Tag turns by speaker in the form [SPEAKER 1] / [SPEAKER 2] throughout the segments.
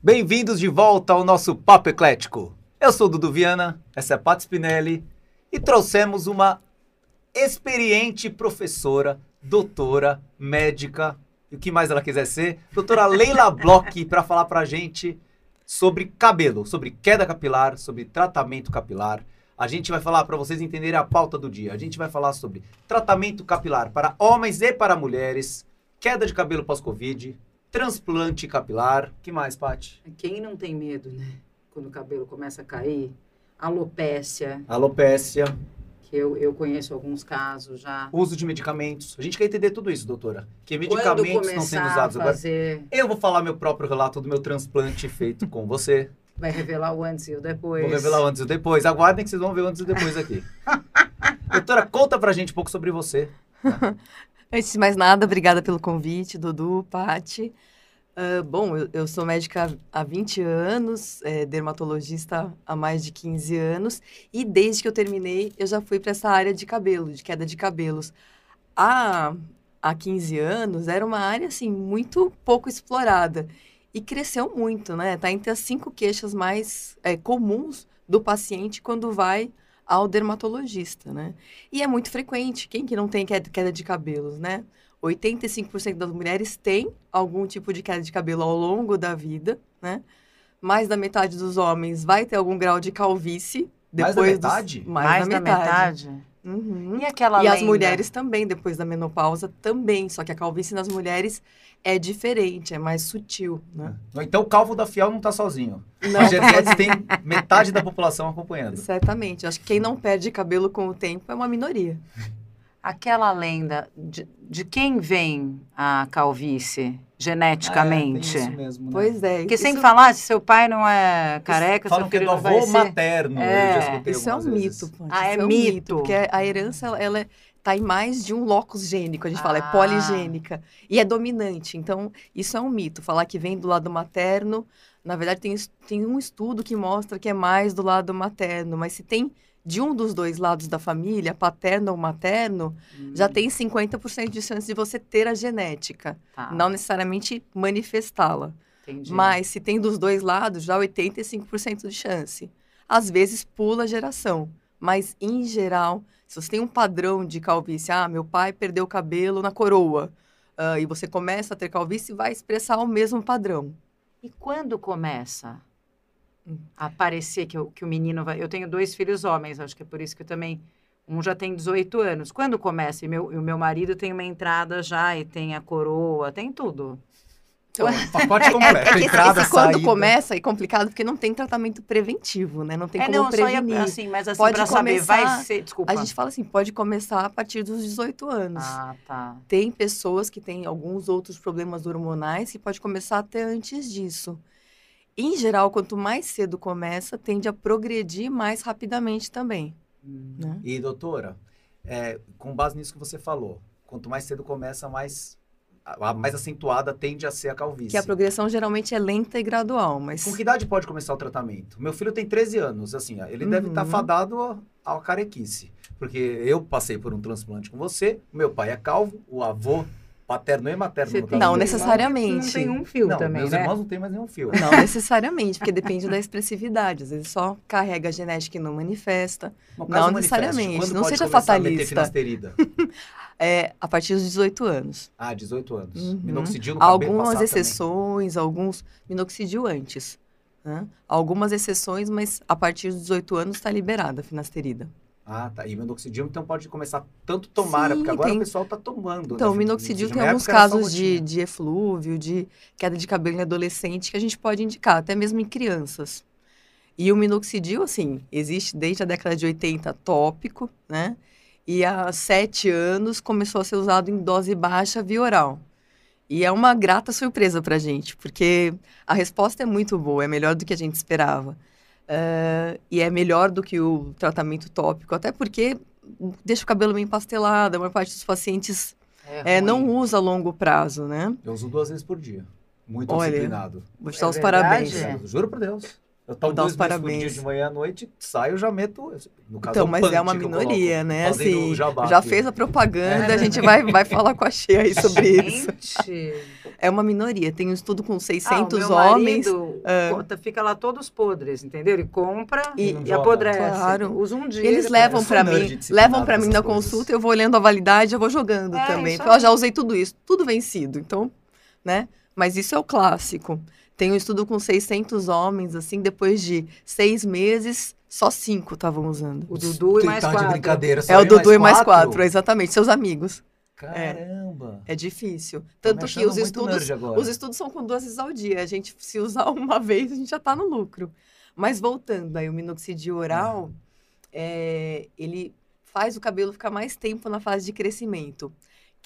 [SPEAKER 1] Bem-vindos de volta ao nosso Papo Eclético. Eu sou o Dudu Viana, essa é a Paty Spinelli e trouxemos uma experiente professora, doutora, médica e o que mais ela quiser ser, doutora Leila Bloch, para falar pra gente sobre cabelo, sobre queda capilar, sobre tratamento capilar. A gente vai falar para vocês entenderem a pauta do dia. A gente vai falar sobre tratamento capilar para homens e para mulheres, queda de cabelo pós-Covid, transplante capilar. que mais, Paty?
[SPEAKER 2] Quem não tem medo, né? Quando o cabelo começa a cair, alopécia.
[SPEAKER 1] Alopécia.
[SPEAKER 2] Que eu, eu conheço alguns casos já.
[SPEAKER 1] Uso de medicamentos. A gente quer entender tudo isso, doutora. Que medicamentos estão sendo usados fazer... agora. Eu vou falar meu próprio relato do meu transplante feito com você.
[SPEAKER 2] Vai revelar o antes e o depois.
[SPEAKER 1] Vou revelar o antes e o depois. Aguardem que vocês vão ver o antes e o depois aqui. Doutora, conta pra gente um pouco sobre você.
[SPEAKER 3] Antes de mais nada, obrigada pelo convite, Dudu, Pati. Uh, bom, eu, eu, sou médica há 20 anos, é, dermatologista há mais de 15 anos, e desde que eu terminei, eu já fui para essa área de cabelo, de queda de cabelos. Há, há 15 anos, era uma área, assim, muito pouco explorada e cresceu muito, né? Está entre as cinco queixas mais é, comuns do paciente quando vai ao dermatologista, né? E é muito frequente. Quem que não tem queda de cabelos, né? 85% das mulheres têm algum tipo de queda de cabelo ao longo da vida, né? Mais da metade dos homens vai ter algum grau de calvície.
[SPEAKER 1] Depois mais da metade?
[SPEAKER 2] Dos... Mais, mais da, da metade. metade.
[SPEAKER 3] Uhum. E aquela E lenda? as mulheres também, depois da menopausa, também. Só que a calvície nas mulheres é diferente, é mais sutil, né?
[SPEAKER 1] É. Então o calvo da Fiel não está sozinho. Não. A Genetes tem metade da população acompanhando.
[SPEAKER 3] Certamente. Acho que quem não perde cabelo com o tempo é uma minoria.
[SPEAKER 2] Aquela lenda de, de quem vem a calvície geneticamente?
[SPEAKER 1] Ah, é, isso mesmo, né?
[SPEAKER 3] Pois é.
[SPEAKER 2] Porque isso... sem falar, se seu pai não é careca,
[SPEAKER 1] Falam seu filho que é do avô materno.
[SPEAKER 3] É. Isso é um vezes. mito.
[SPEAKER 2] Ah, é, é um mito. mito.
[SPEAKER 3] Porque a herança, ela é está em mais de um locus gênico, a gente ah. fala, é ah. poligênica. E é dominante. Então, isso é um mito. Falar que vem do lado materno, na verdade, tem, tem um estudo que mostra que é mais do lado materno. Mas se tem de um dos dois lados da família, paterno ou materno, hum. já tem 50% de chance de você ter a genética. Tá. Não necessariamente manifestá-la. Mas se tem dos dois lados, já 85% de chance. Às vezes pula a geração, mas em geral se você tem um padrão de calvície, ah, meu pai perdeu o cabelo na coroa, uh, e você começa a ter calvície, vai expressar o mesmo padrão.
[SPEAKER 2] E quando começa aparecer que, que o menino vai... Eu tenho dois filhos homens, acho que é por isso que eu também... Um já tem 18 anos. Quando começa? E, meu, e o meu marido tem uma entrada já, e tem a coroa, tem tudo.
[SPEAKER 1] Então, pacote completo. É, é entrada, esse,
[SPEAKER 3] quando começa é complicado porque não tem tratamento preventivo, né? Não tem é, como não, prevenir. Ia,
[SPEAKER 2] assim, mas assim, pode pra começar, saber, vai ser, desculpa.
[SPEAKER 3] A gente fala assim, pode começar a partir dos 18 anos.
[SPEAKER 2] Ah, tá.
[SPEAKER 3] Tem pessoas que têm alguns outros problemas hormonais que pode começar até antes disso. Em geral, quanto mais cedo começa, tende a progredir mais rapidamente também. Hum. Né?
[SPEAKER 1] E, doutora, é, com base nisso que você falou, quanto mais cedo começa, mais a mais acentuada tende a ser a calvície.
[SPEAKER 3] Que a progressão geralmente é lenta e gradual, mas...
[SPEAKER 1] Com que idade pode começar o tratamento? Meu filho tem 13 anos, assim, ele uhum. deve estar tá fadado à carequice. Porque eu passei por um transplante com você, meu pai é calvo, o avô paterno e materno. Você
[SPEAKER 3] não necessariamente. Não
[SPEAKER 2] tem um fio
[SPEAKER 1] não,
[SPEAKER 2] também,
[SPEAKER 1] meus
[SPEAKER 2] né?
[SPEAKER 1] irmãos não tem mais nenhum fio.
[SPEAKER 3] Não necessariamente, porque depende da expressividade. Às vezes só carrega a genética e não manifesta. não necessariamente. Não seja fatalista. É, a partir dos 18 anos.
[SPEAKER 1] Ah, 18 anos. Uhum. Minoxidil no
[SPEAKER 3] Algumas exceções, também. alguns minoxidil antes. Né? Algumas exceções, mas a partir dos 18 anos está liberada a finasterida.
[SPEAKER 1] Ah, tá. E minoxidil, então, pode começar tanto tomar, porque agora tem... o pessoal está tomando.
[SPEAKER 3] Então, né? o minoxidil tem alguns casos de, de eflúvio, de queda de cabelo em adolescente, que a gente pode indicar, até mesmo em crianças. E o minoxidil, assim, existe desde a década de 80 tópico, né? E há sete anos começou a ser usado em dose baixa via oral. E é uma grata surpresa para a gente, porque a resposta é muito boa, é melhor do que a gente esperava. Uh, e é melhor do que o tratamento tópico, até porque deixa o cabelo meio empastelado, a maior parte dos pacientes é, é, não usa a longo prazo, né?
[SPEAKER 1] Eu uso duas vezes por dia. Muito Olha, disciplinado.
[SPEAKER 3] Vou te dar é os parabéns.
[SPEAKER 1] Juro por Deus. Eu tomo
[SPEAKER 3] dar
[SPEAKER 1] dois por dia
[SPEAKER 3] parabéns.
[SPEAKER 1] de manhã à noite, saio, já meto. No caso,
[SPEAKER 3] Então,
[SPEAKER 1] um
[SPEAKER 3] mas é uma
[SPEAKER 1] eu
[SPEAKER 3] minoria,
[SPEAKER 1] coloco,
[SPEAKER 3] né? Assim, já fez a propaganda,
[SPEAKER 1] É.
[SPEAKER 3] a gente vai, vai falar com a Cheia aí sobre isso.
[SPEAKER 2] Gente.
[SPEAKER 3] É uma minoria. Tem um estudo com
[SPEAKER 2] Ah, o
[SPEAKER 3] 600
[SPEAKER 2] meu
[SPEAKER 3] homens.
[SPEAKER 2] marido
[SPEAKER 3] é.
[SPEAKER 2] conta- fica lá todos podres, entendeu? Ele compra
[SPEAKER 3] E-
[SPEAKER 2] e,
[SPEAKER 1] joga.
[SPEAKER 2] apodrece.
[SPEAKER 3] Claro.
[SPEAKER 2] Usa um dia.
[SPEAKER 3] Eles levam
[SPEAKER 1] Eu nerd
[SPEAKER 3] mim, levam para mim na
[SPEAKER 1] coisas.
[SPEAKER 3] consulta, eu vou olhando a validade, eu vou jogando
[SPEAKER 2] É,
[SPEAKER 3] também.
[SPEAKER 2] isso aí.
[SPEAKER 3] já usei tudo isso, tudo vencido. Então, né? Mas isso é o clássico. Tem um estudo com 600 homens, assim, depois de seis meses, só cinco estavam usando.
[SPEAKER 2] O Dudu e mais
[SPEAKER 1] Tá de
[SPEAKER 2] quatro.
[SPEAKER 1] brincadeira. só
[SPEAKER 3] É o Dudu e mais quatro, exatamente, seus amigos.
[SPEAKER 1] Caramba.
[SPEAKER 3] É difícil.
[SPEAKER 1] Tô me
[SPEAKER 3] Tanto que os estudos, os estudos são com duas vezes ao dia. A gente, se usar uma vez, a gente já tá no lucro. Mas voltando aí, o minoxidil oral, é, ele faz o cabelo ficar mais tempo na fase de crescimento.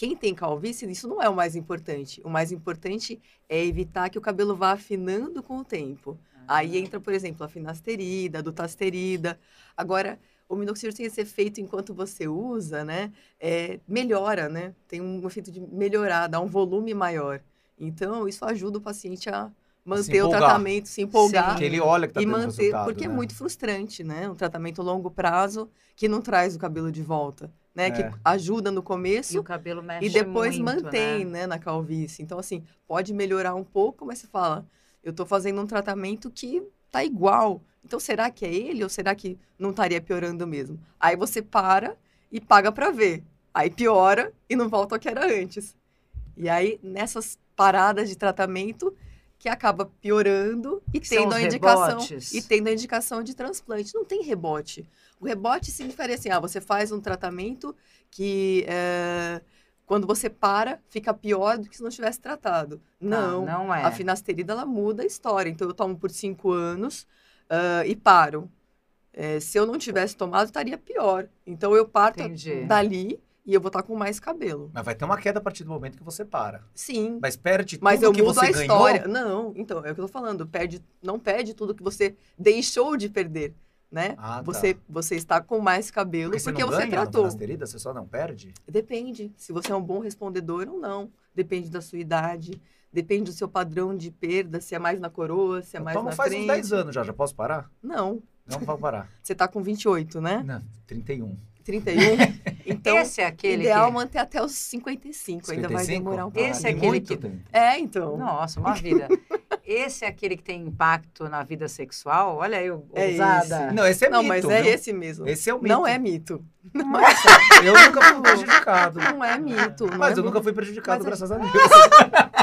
[SPEAKER 3] Quem tem calvície, isso não é o mais importante. O mais importante é evitar que o cabelo vá afinando com o tempo. Aí entra, por exemplo, a finasterida, a dutasterida. Agora, o minoxidil tem esse efeito enquanto você usa, né? É, melhora, né? Tem um efeito de melhorar, dá um volume maior. Então, isso ajuda o paciente a manter o tratamento, se empolgar
[SPEAKER 2] Sim.
[SPEAKER 1] Ele olha que tá
[SPEAKER 3] e manter, porque
[SPEAKER 1] né?
[SPEAKER 3] é muito frustrante, né? Um tratamento a longo prazo que não traz o cabelo de volta, né?
[SPEAKER 1] É.
[SPEAKER 3] Que ajuda no
[SPEAKER 2] E
[SPEAKER 3] começo
[SPEAKER 2] o cabelo mexe
[SPEAKER 3] e depois
[SPEAKER 2] muito,
[SPEAKER 3] mantém,
[SPEAKER 2] né?
[SPEAKER 3] né? na calvície. Então, assim, pode melhorar um pouco, mas você fala, eu tô fazendo um tratamento que tá igual. Então, será que é ele ou será que não estaria piorando mesmo? Aí você para e paga para ver. Aí piora e não volta ao que era antes. E aí, nessas paradas de tratamento, que acaba piorando e
[SPEAKER 2] Que
[SPEAKER 3] tendo a indicação
[SPEAKER 2] rebotes.
[SPEAKER 3] e tendo a indicação de transplante. Não tem rebote. O rebote significaria assim, ah, você faz um tratamento que é, quando você para, fica pior do que se não tivesse tratado. Não,
[SPEAKER 2] Não, não é.
[SPEAKER 3] a finasterida ela muda a história. Então eu tomo por cinco anos ah, e paro. É, se eu não tivesse tomado, estaria pior. Então eu parto
[SPEAKER 2] Entendi.
[SPEAKER 3] dali e eu vou estar com mais cabelo.
[SPEAKER 1] Mas vai ter uma queda a partir do momento que você para.
[SPEAKER 3] Sim.
[SPEAKER 1] Mas perde
[SPEAKER 3] Mas
[SPEAKER 1] tudo
[SPEAKER 3] eu
[SPEAKER 1] que
[SPEAKER 3] mudo
[SPEAKER 1] você
[SPEAKER 3] a
[SPEAKER 1] ganhou.
[SPEAKER 3] história. Não, então, é o que eu tô falando. Perde, não perde tudo que você deixou de perder, né?
[SPEAKER 1] Ah, tá.
[SPEAKER 3] você, você está com mais cabelo
[SPEAKER 1] Porque
[SPEAKER 3] porque,
[SPEAKER 1] você não
[SPEAKER 3] você
[SPEAKER 1] ganha na
[SPEAKER 3] tratou.
[SPEAKER 1] finasterida, você só não perde?
[SPEAKER 3] Depende. Se você é um bom respondedor ou não. Depende da sua idade. Depende do seu padrão de perda, se é mais na coroa, se é mais
[SPEAKER 1] tomo
[SPEAKER 3] na
[SPEAKER 1] faz
[SPEAKER 3] frente.
[SPEAKER 1] uns 10 anos já, já posso parar?
[SPEAKER 3] Não.
[SPEAKER 1] Não vou parar.
[SPEAKER 3] Você tá com 28, né?
[SPEAKER 1] Não, 31.
[SPEAKER 3] 31. Então,
[SPEAKER 2] Esse é aquele
[SPEAKER 3] ideal
[SPEAKER 2] que...
[SPEAKER 3] manter até os 55. Ainda vai
[SPEAKER 1] 55?
[SPEAKER 3] demorar um pouco.
[SPEAKER 2] Esse é aquele
[SPEAKER 1] muito
[SPEAKER 2] que-
[SPEAKER 1] tempo.
[SPEAKER 3] É, então.
[SPEAKER 2] Nossa, uma vida. Esse é aquele que tem impacto na vida sexual? Olha aí,
[SPEAKER 3] É
[SPEAKER 2] ousada.
[SPEAKER 3] esse.
[SPEAKER 1] Não, esse é
[SPEAKER 3] não,
[SPEAKER 1] mito.
[SPEAKER 3] mas é
[SPEAKER 1] viu?
[SPEAKER 3] esse mesmo.
[SPEAKER 1] Esse é o mito.
[SPEAKER 3] Não é mito.
[SPEAKER 1] Eu nunca fui prejudicado.
[SPEAKER 3] Não é mito. não
[SPEAKER 1] Mas
[SPEAKER 3] é
[SPEAKER 1] eu nunca
[SPEAKER 3] mito.
[SPEAKER 1] fui prejudicado,
[SPEAKER 3] Mas
[SPEAKER 1] graças a Deus.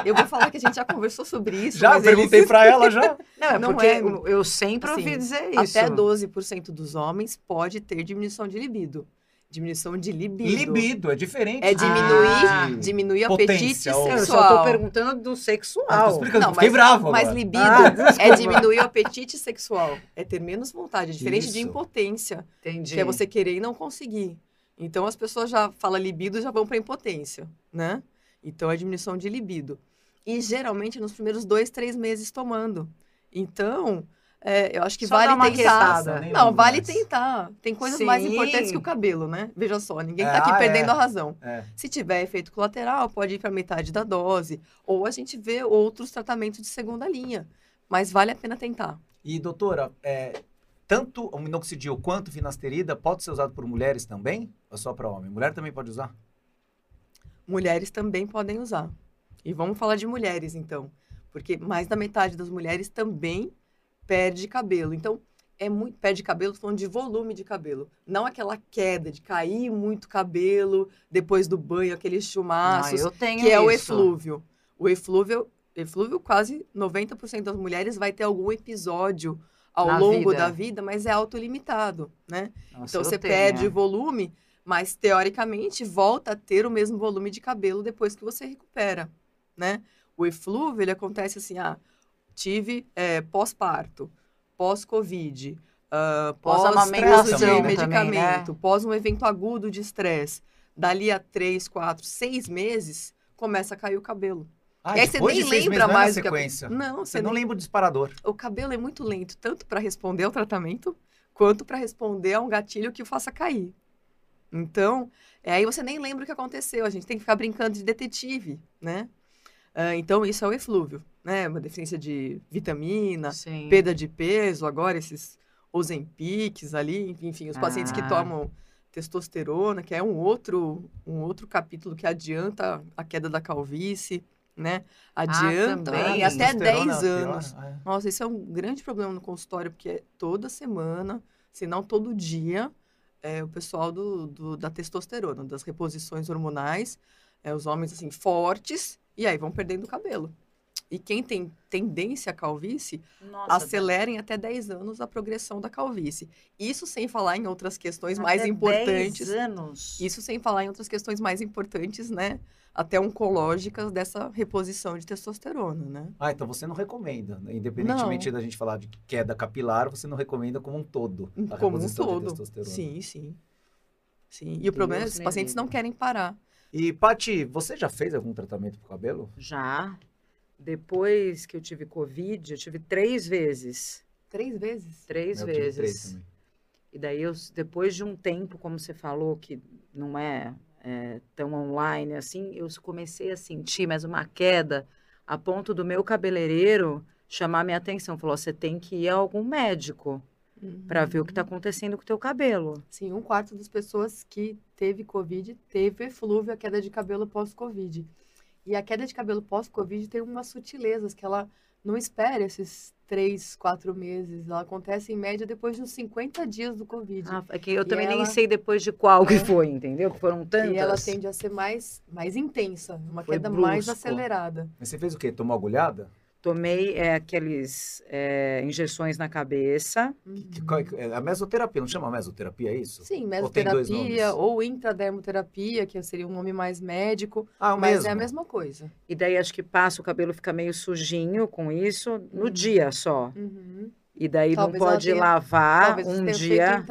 [SPEAKER 3] Eu vou falar que a gente já conversou sobre isso.
[SPEAKER 1] Já perguntei
[SPEAKER 3] eles-
[SPEAKER 1] pra ela já.
[SPEAKER 2] Não, é
[SPEAKER 3] Não
[SPEAKER 2] porque
[SPEAKER 3] é.
[SPEAKER 2] eu- sempre ouvi
[SPEAKER 3] Assim,
[SPEAKER 2] dizer isso.
[SPEAKER 3] Até 12% dos homens pode ter diminuição de libido. Diminuição de libido.
[SPEAKER 1] Libido, é diferente.
[SPEAKER 3] É
[SPEAKER 1] de-
[SPEAKER 3] diminuir,
[SPEAKER 2] Ah.
[SPEAKER 1] de-
[SPEAKER 3] diminuir o apetite
[SPEAKER 1] ou-
[SPEAKER 2] Eu
[SPEAKER 3] sexual.
[SPEAKER 2] só tô perguntando do
[SPEAKER 1] Ah, tô
[SPEAKER 2] sexual.
[SPEAKER 1] explicando,
[SPEAKER 3] Não,
[SPEAKER 1] fiquei
[SPEAKER 3] mas-
[SPEAKER 1] bravo
[SPEAKER 3] Mas
[SPEAKER 1] agora.
[SPEAKER 3] libido
[SPEAKER 2] Ah,
[SPEAKER 3] é diminuir o apetite sexual. É ter menos vontade. É diferente de
[SPEAKER 1] Isso.
[SPEAKER 3] impotência,
[SPEAKER 2] Entendi.
[SPEAKER 3] que é você querer e não conseguir. Então as pessoas já falam libido e já vão para impotência, né? Então é diminuição de libido. E geralmente nos primeiros dois, três meses tomando. Então, é, eu acho que
[SPEAKER 2] Só
[SPEAKER 3] vale
[SPEAKER 2] uma
[SPEAKER 3] tentar.
[SPEAKER 2] quietada.
[SPEAKER 1] Nem
[SPEAKER 3] Não, vale
[SPEAKER 1] mais.
[SPEAKER 3] tentar. Tem coisas mais
[SPEAKER 2] Sim.
[SPEAKER 3] importantes que o cabelo, né? Veja só, ninguém
[SPEAKER 1] É,
[SPEAKER 3] tá aqui
[SPEAKER 1] ah,
[SPEAKER 3] perdendo
[SPEAKER 1] é.
[SPEAKER 3] a razão.
[SPEAKER 1] É.
[SPEAKER 3] Se tiver efeito colateral, pode ir para metade da dose. Ou a gente vê outros tratamentos de segunda linha. Mas vale a pena tentar.
[SPEAKER 1] E, doutora, é, tanto o minoxidil quanto o finasterida pode ser usado por mulheres também? Ou só para homem? Mulher também pode usar?
[SPEAKER 3] Mulheres também podem usar. E vamos falar de mulheres, então. Porque mais da metade das mulheres também perde cabelo. Então, é muito. Perde cabelo, falando de volume de cabelo. Não aquela queda de cair muito cabelo depois do banho, aqueles
[SPEAKER 2] Ah,
[SPEAKER 3] chumaços.
[SPEAKER 2] eu tenho
[SPEAKER 3] que é o
[SPEAKER 2] isso.
[SPEAKER 3] eflúvio. O eflúvio, eflúvio, quase 90% das mulheres vai ter algum episódio ao
[SPEAKER 2] Na
[SPEAKER 3] longo
[SPEAKER 2] vida.
[SPEAKER 3] da vida, mas é autolimitado, né?
[SPEAKER 2] Nossa,
[SPEAKER 3] Então você
[SPEAKER 2] tenho.
[SPEAKER 3] perde volume, mas teoricamente volta a ter o mesmo volume de cabelo depois que você recupera, né? O eflúvio, ele acontece assim, ah, tive é, pós-parto, pós-covid, ah,
[SPEAKER 2] Pós-amamentação
[SPEAKER 3] pós-uso de
[SPEAKER 1] também,
[SPEAKER 3] medicamento,
[SPEAKER 2] né?
[SPEAKER 3] pós um evento agudo de estresse. Dali a três, quatro, seis meses, começa a cair o cabelo.
[SPEAKER 1] Ah,
[SPEAKER 3] e aí você
[SPEAKER 1] depois
[SPEAKER 3] nem
[SPEAKER 1] de seis
[SPEAKER 3] lembra
[SPEAKER 1] meses, não é
[SPEAKER 3] mais que
[SPEAKER 1] sequência.
[SPEAKER 3] Não,
[SPEAKER 1] Você
[SPEAKER 3] você
[SPEAKER 1] não
[SPEAKER 3] nem...
[SPEAKER 1] lembra o disparador.
[SPEAKER 3] O cabelo é muito lento, tanto para responder ao tratamento, quanto para responder a um gatilho que o faça cair. Então, é, aí você nem lembra o que aconteceu. A gente tem que ficar brincando de detetive, né? Ah, então, isso é o eflúvio, né? Uma deficiência de vitamina,
[SPEAKER 2] Sim.
[SPEAKER 3] perda de peso, agora esses Ozempics ali, enfim, os pacientes que
[SPEAKER 2] Ah.
[SPEAKER 3] tomam testosterona, que é um outro, um outro capítulo que adianta a queda da calvície, né? Adianta
[SPEAKER 2] também.
[SPEAKER 3] e até
[SPEAKER 1] testosterona
[SPEAKER 3] 10
[SPEAKER 1] é pior,
[SPEAKER 3] anos.
[SPEAKER 1] é.
[SPEAKER 3] Nossa, isso é um grande problema no consultório, porque é toda semana, se não todo dia, é, o pessoal do, do- da testosterona, das reposições hormonais, é, os homens, assim, fortes, e aí vão perdendo o cabelo. E quem tem tendência à calvície,
[SPEAKER 2] Nossa,
[SPEAKER 3] acelerem até 10 anos a progressão da calvície. Isso sem falar em outras questões
[SPEAKER 2] até
[SPEAKER 3] mais
[SPEAKER 2] 10
[SPEAKER 3] importantes.
[SPEAKER 2] anos.
[SPEAKER 3] Isso sem falar em outras questões mais importantes, né? Até oncológicas dessa reposição de testosterona, né?
[SPEAKER 1] Ah, então você não recomenda, né? independentemente da gente falar de queda capilar, você não recomenda como um todo a
[SPEAKER 3] Como um
[SPEAKER 1] reposição de
[SPEAKER 3] todo.
[SPEAKER 1] testosterona.
[SPEAKER 3] Sim, sim. Sim. E o problema é que
[SPEAKER 2] Deus
[SPEAKER 3] os pacientes não querem parar.
[SPEAKER 1] E, Pati, você já fez algum tratamento pro cabelo?
[SPEAKER 2] Já. Depois que eu tive Covid, eu tive três vezes.
[SPEAKER 3] Três vezes?
[SPEAKER 2] Três
[SPEAKER 1] Eu tive
[SPEAKER 2] vezes.
[SPEAKER 1] três também.
[SPEAKER 2] E daí, eu, depois de um tempo, como você falou, que não é, é, tão online assim, eu comecei a sentir mais uma queda a ponto do meu cabeleireiro chamar minha atenção. Falou, você tem que ir a algum médico para ver o que está acontecendo com o teu cabelo.
[SPEAKER 3] Sim, um quarto das pessoas que teve Covid teve eflúvio, a queda de cabelo pós-Covid. E a queda de cabelo pós-Covid tem umas sutilezas que ela não espera esses três, quatro meses. Ela acontece em média depois de uns 50 dias do Covid.
[SPEAKER 2] Ah, é que eu
[SPEAKER 3] E
[SPEAKER 2] também nem
[SPEAKER 3] ela-
[SPEAKER 2] sei depois de qual que
[SPEAKER 3] É.
[SPEAKER 2] foi, entendeu? Que foram tantas.
[SPEAKER 3] E ela tende a ser mais, mais intensa, uma
[SPEAKER 1] Foi
[SPEAKER 3] queda mais
[SPEAKER 1] brusco.
[SPEAKER 3] acelerada.
[SPEAKER 1] Mas você fez o quê? Tomou agulhada?
[SPEAKER 2] Tomei é, aqueles é, injeções na cabeça.
[SPEAKER 1] Que- é que- é a mesoterapia, não chama mesoterapia, é isso?
[SPEAKER 3] Sim,
[SPEAKER 1] Ou
[SPEAKER 3] mesoterapia
[SPEAKER 1] nomes?
[SPEAKER 3] ou intradermoterapia, que seria um nome mais médico,
[SPEAKER 1] Ah, o
[SPEAKER 3] mas
[SPEAKER 1] mesmo.
[SPEAKER 3] é a mesma coisa.
[SPEAKER 2] E daí acho que passa, o cabelo fica meio sujinho com isso no
[SPEAKER 3] Uhum.
[SPEAKER 2] dia só.
[SPEAKER 3] Uhum.
[SPEAKER 2] E daí
[SPEAKER 3] Talvez
[SPEAKER 2] não pode
[SPEAKER 3] tenha-
[SPEAKER 2] lavar um dia.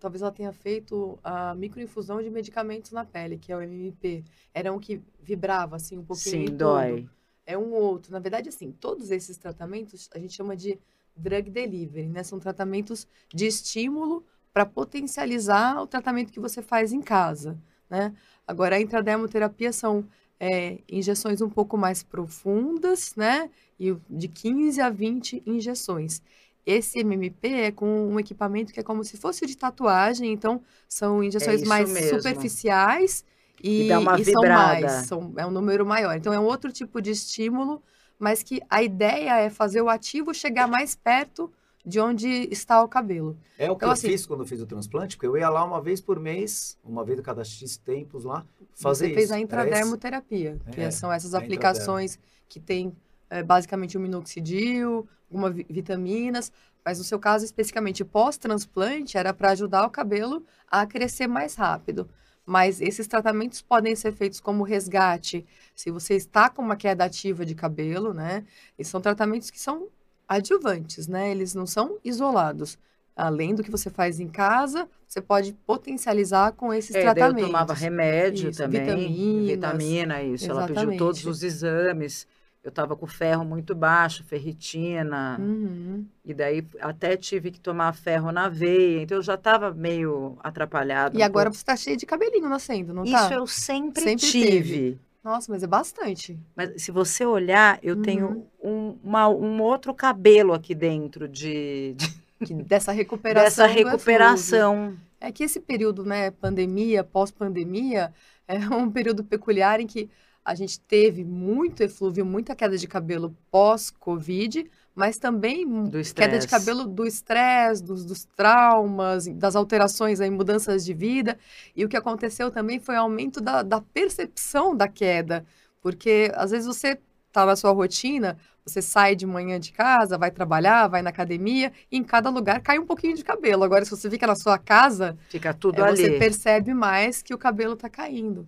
[SPEAKER 3] Talvez ela tenha feito a microinfusão de medicamentos na pele, que é o MMP. Era um que vibrava, assim, um pouquinho em
[SPEAKER 2] Sim,
[SPEAKER 3] todo. É um outro. Na verdade, assim, todos esses tratamentos a gente chama de drug delivery, né? São tratamentos de estímulo para potencializar o tratamento que você faz em casa, né? Agora, a intradermoterapia são é, injeções um pouco mais profundas, né? E de 15 a 20 injeções. Esse MMP é com um equipamento que é como se fosse de tatuagem, então são injeções
[SPEAKER 2] isso
[SPEAKER 3] mais
[SPEAKER 2] mesmo.
[SPEAKER 3] superficiais e,
[SPEAKER 2] E dá uma
[SPEAKER 3] e são
[SPEAKER 2] vibrada.
[SPEAKER 3] mais, são- é um número maior. Então é um outro tipo de estímulo, mas que a ideia é fazer o ativo chegar mais perto de onde está o cabelo.
[SPEAKER 1] É o que
[SPEAKER 3] Então,
[SPEAKER 1] eu
[SPEAKER 3] assim-
[SPEAKER 1] fiz quando eu fiz o transplante, porque eu ia lá uma vez por mês, uma vez a cada X tempos lá, fazer
[SPEAKER 3] Você fez
[SPEAKER 1] isso.
[SPEAKER 3] a
[SPEAKER 1] Era
[SPEAKER 3] intradermoterapia, que
[SPEAKER 1] É,
[SPEAKER 3] são essas
[SPEAKER 1] a
[SPEAKER 3] aplicações que tem é, basicamente o minoxidil, algumas vi- vitaminas, mas no seu caso especificamente pós-transplante era para ajudar o cabelo a crescer mais rápido. Mas esses tratamentos podem ser feitos como resgate, se você está com uma queda ativa de cabelo, né? E são tratamentos que são adjuvantes, né? Eles não são isolados. Além do que você faz em casa, você pode potencializar com esses
[SPEAKER 2] É, daí eu
[SPEAKER 3] tratamentos.
[SPEAKER 2] tomava remédio
[SPEAKER 3] Isso,
[SPEAKER 2] também. Vitamina, isso. Ela pediu
[SPEAKER 3] Exatamente.
[SPEAKER 2] todos os exames. Eu tava com ferro muito baixo, ferritina.
[SPEAKER 3] Uhum.
[SPEAKER 2] E daí até tive que tomar ferro na veia. Então eu já tava meio atrapalhada.
[SPEAKER 3] E
[SPEAKER 2] um
[SPEAKER 3] agora
[SPEAKER 2] pouco.
[SPEAKER 3] você tá cheio de cabelinho nascendo, não
[SPEAKER 2] Isso
[SPEAKER 3] tá?
[SPEAKER 2] eu sempre,
[SPEAKER 3] Sempre
[SPEAKER 2] tive.
[SPEAKER 3] teve. Nossa, mas é bastante.
[SPEAKER 2] Mas se você olhar, eu
[SPEAKER 3] Uhum.
[SPEAKER 2] tenho um, uma- um outro cabelo aqui dentro de, de-
[SPEAKER 3] dessa recuperação.
[SPEAKER 2] dessa
[SPEAKER 3] eflúvio.
[SPEAKER 2] recuperação.
[SPEAKER 3] É que esse período, né, pandemia, pós-pandemia, é um período peculiar em que a gente teve muito eflúvio, muita queda de cabelo pós-Covid, mas também queda de cabelo do estresse, dos, dos traumas, das alterações, aí, mudanças de vida. E o que aconteceu também foi aumento da, da percepção da queda, porque às vezes você está na sua rotina, você sai de manhã de casa, vai trabalhar, vai na academia, e em cada lugar cai um pouquinho de cabelo. Agora, se você fica na sua casa,
[SPEAKER 2] Fica tudo
[SPEAKER 3] é,
[SPEAKER 2] ali.
[SPEAKER 3] você percebe mais que o cabelo está caindo.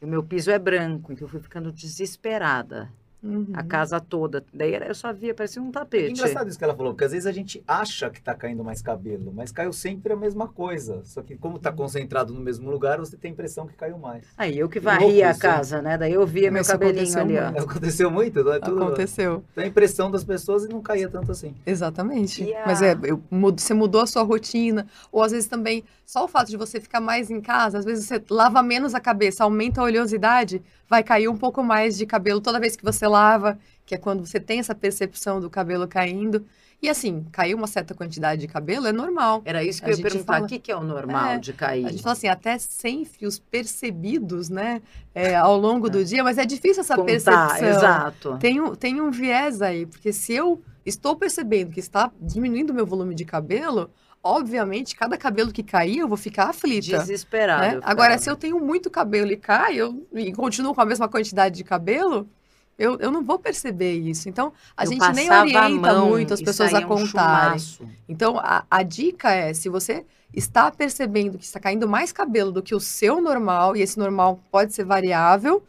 [SPEAKER 2] O meu piso é branco, então eu fui ficando desesperada.
[SPEAKER 3] Uhum.
[SPEAKER 2] A casa toda. Daí eu só via, parecia um
[SPEAKER 1] É
[SPEAKER 2] tapete.
[SPEAKER 1] engraçado isso que ela falou, porque às vezes a gente acha que tá caindo mais cabelo, mas caiu sempre a mesma coisa. Só que como tá concentrado no mesmo lugar, você tem a impressão que caiu mais.
[SPEAKER 2] Aí eu que varria a casa, né? Daí eu via meu
[SPEAKER 3] Mas isso
[SPEAKER 2] cabelinho ali, ó.
[SPEAKER 3] muito.
[SPEAKER 1] Aconteceu muito, não é tudo.
[SPEAKER 3] Aconteceu.
[SPEAKER 1] Tem a impressão das pessoas e não caía tanto assim.
[SPEAKER 3] Exatamente.
[SPEAKER 2] A-
[SPEAKER 3] Mas é, eu você mudou a sua rotina, ou às vezes também, só o fato de você ficar mais em casa, às vezes você lava menos a cabeça, aumenta a oleosidade, vai cair um pouco mais de cabelo toda vez que você falava, que é quando você tem essa percepção do cabelo caindo. E assim, caiu uma certa quantidade de cabelo é normal.
[SPEAKER 2] Era isso que
[SPEAKER 3] A
[SPEAKER 2] eu ia perguntar.
[SPEAKER 3] fala-
[SPEAKER 2] O que, é o normal
[SPEAKER 3] É,
[SPEAKER 2] de cair?
[SPEAKER 3] A gente fala assim, até 100 fios percebidos, né, é, ao longo do dia, mas é difícil essa
[SPEAKER 2] Contar,
[SPEAKER 3] percepção.
[SPEAKER 2] exato.
[SPEAKER 3] Tem um, tem um viés aí, porque se eu estou percebendo que está diminuindo o meu volume de cabelo, obviamente, cada cabelo que cair, eu vou ficar aflita.
[SPEAKER 2] Desesperado.
[SPEAKER 3] né? Agora, se eu tenho muito cabelo e cai, eu, e continuo com a mesma quantidade de cabelo, eu, eu não vou perceber isso. Então, a
[SPEAKER 2] Eu
[SPEAKER 3] gente nem orienta muito as pessoas a
[SPEAKER 2] um
[SPEAKER 3] contarem.
[SPEAKER 2] chumaço.
[SPEAKER 3] Então, a, a dica é, se você está percebendo que está caindo mais cabelo do que o seu normal, e esse normal pode ser variável,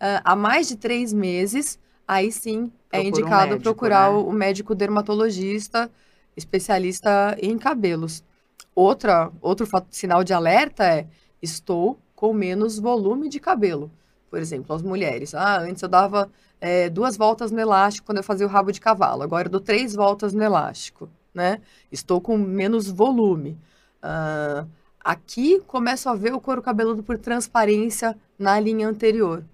[SPEAKER 3] ah, há mais de três meses, aí sim é
[SPEAKER 2] Procura um
[SPEAKER 3] indicado
[SPEAKER 2] médico,
[SPEAKER 3] procurar
[SPEAKER 2] né?
[SPEAKER 3] o, o médico dermatologista, especialista em cabelos. Outra, outro fato- sinal de alerta é, estou com menos volume de cabelo. Por exemplo, as mulheres. Ah, antes eu dava eh, duas voltas no elástico quando eu fazia o rabo de cavalo. Agora eu dou três voltas no elástico, né? Estou com menos volume. Ah, aqui começo a ver o couro cabeludo por transparência na linha anterior.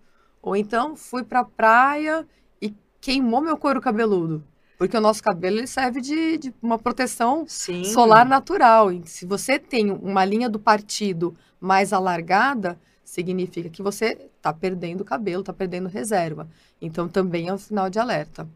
[SPEAKER 3] Ou então fui para a praia e queimou meu couro cabeludo. Porque o nosso cabelo ele serve de, de uma proteção
[SPEAKER 2] Sim.
[SPEAKER 3] solar natural. E se você tem uma linha do partido mais alargada, significa que você está perdendo cabelo, está perdendo reserva. Então também é um sinal de alerta.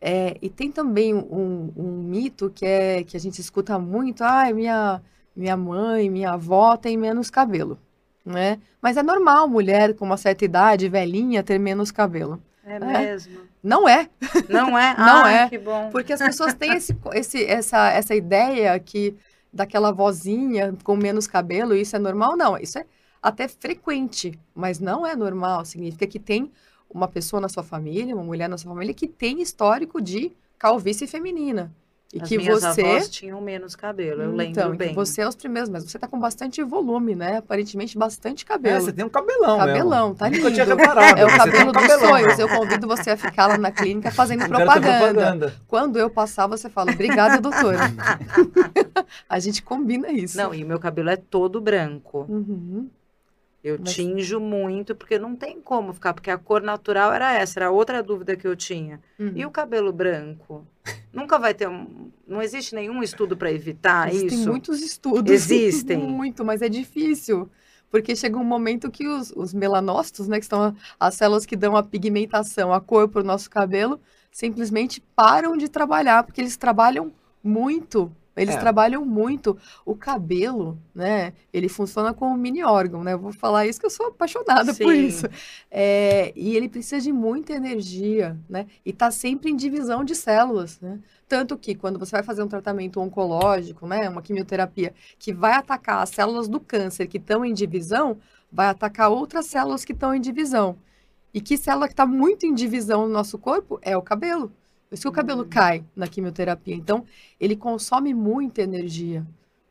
[SPEAKER 3] É, e tem também um, um mito que é que a gente escuta muito, ah, minha, minha mãe, minha avó tem menos cabelo, né? Mas é normal mulher com uma certa idade, velhinha, ter menos cabelo.
[SPEAKER 2] É mesmo.
[SPEAKER 3] Não é,
[SPEAKER 2] Não é?
[SPEAKER 3] Não
[SPEAKER 2] Ai,
[SPEAKER 3] é.
[SPEAKER 2] que bom.
[SPEAKER 3] porque as pessoas têm esse, esse- essa, essa ideia que daquela vozinha com menos cabelo, isso é normal? Não, isso é até frequente, mas não é normal. Significa que tem uma pessoa na sua família, uma mulher na sua família, que tem histórico de calvície feminina. E
[SPEAKER 2] As
[SPEAKER 3] que
[SPEAKER 2] minhas
[SPEAKER 3] você.
[SPEAKER 2] avós tinham menos cabelo, eu lembro
[SPEAKER 3] então,
[SPEAKER 2] bem.
[SPEAKER 3] que você é os primeiros, mas você tá com bastante volume, né? Aparentemente bastante
[SPEAKER 1] É,
[SPEAKER 3] cabelo.
[SPEAKER 1] você tem um cabelão,
[SPEAKER 3] cabelão,
[SPEAKER 1] mesmo.
[SPEAKER 3] tá
[SPEAKER 1] Nunca tinha
[SPEAKER 3] lindo.
[SPEAKER 1] reparado.
[SPEAKER 3] É o cabelo
[SPEAKER 1] um
[SPEAKER 3] dos
[SPEAKER 1] cabelão.
[SPEAKER 3] sonhos. Eu convido você a ficar lá na clínica fazendo
[SPEAKER 1] ter
[SPEAKER 3] propaganda.
[SPEAKER 1] propaganda.
[SPEAKER 3] Quando eu passar, você fala, obrigada, doutora. a gente combina isso.
[SPEAKER 2] Não, e o meu cabelo é todo branco.
[SPEAKER 3] Uhum.
[SPEAKER 2] Eu
[SPEAKER 3] Mas-
[SPEAKER 2] tinjo muito, porque não tem como ficar, porque a cor natural era essa, era outra dúvida que eu tinha.
[SPEAKER 3] Uhum.
[SPEAKER 2] E o cabelo branco? Nunca vai ter um. Não existe nenhum estudo para evitar
[SPEAKER 3] Existem
[SPEAKER 2] isso.
[SPEAKER 3] muitos estudos.
[SPEAKER 2] Existem.
[SPEAKER 3] Muito, mas é difícil. Porque chega um momento que os, os melanócitos, né, que são as células que dão a pigmentação, a cor para o nosso cabelo, simplesmente param de trabalhar, porque eles trabalham muito. Eles
[SPEAKER 1] É.
[SPEAKER 3] trabalham muito. O cabelo, né, ele funciona como um mini órgão, né? Eu vou falar isso que eu sou apaixonada por
[SPEAKER 2] Sim.
[SPEAKER 3] isso. É, e ele precisa de muita energia, né? E tá sempre em divisão de células, né? Tanto que quando você vai fazer um tratamento oncológico, né, uma quimioterapia, que vai atacar as células do câncer que estão em divisão, vai atacar outras células que estão em divisão. E que célula que está muito em divisão no nosso corpo é o cabelo. Por isso que o cabelo cai na quimioterapia. Então, ele consome muita energia.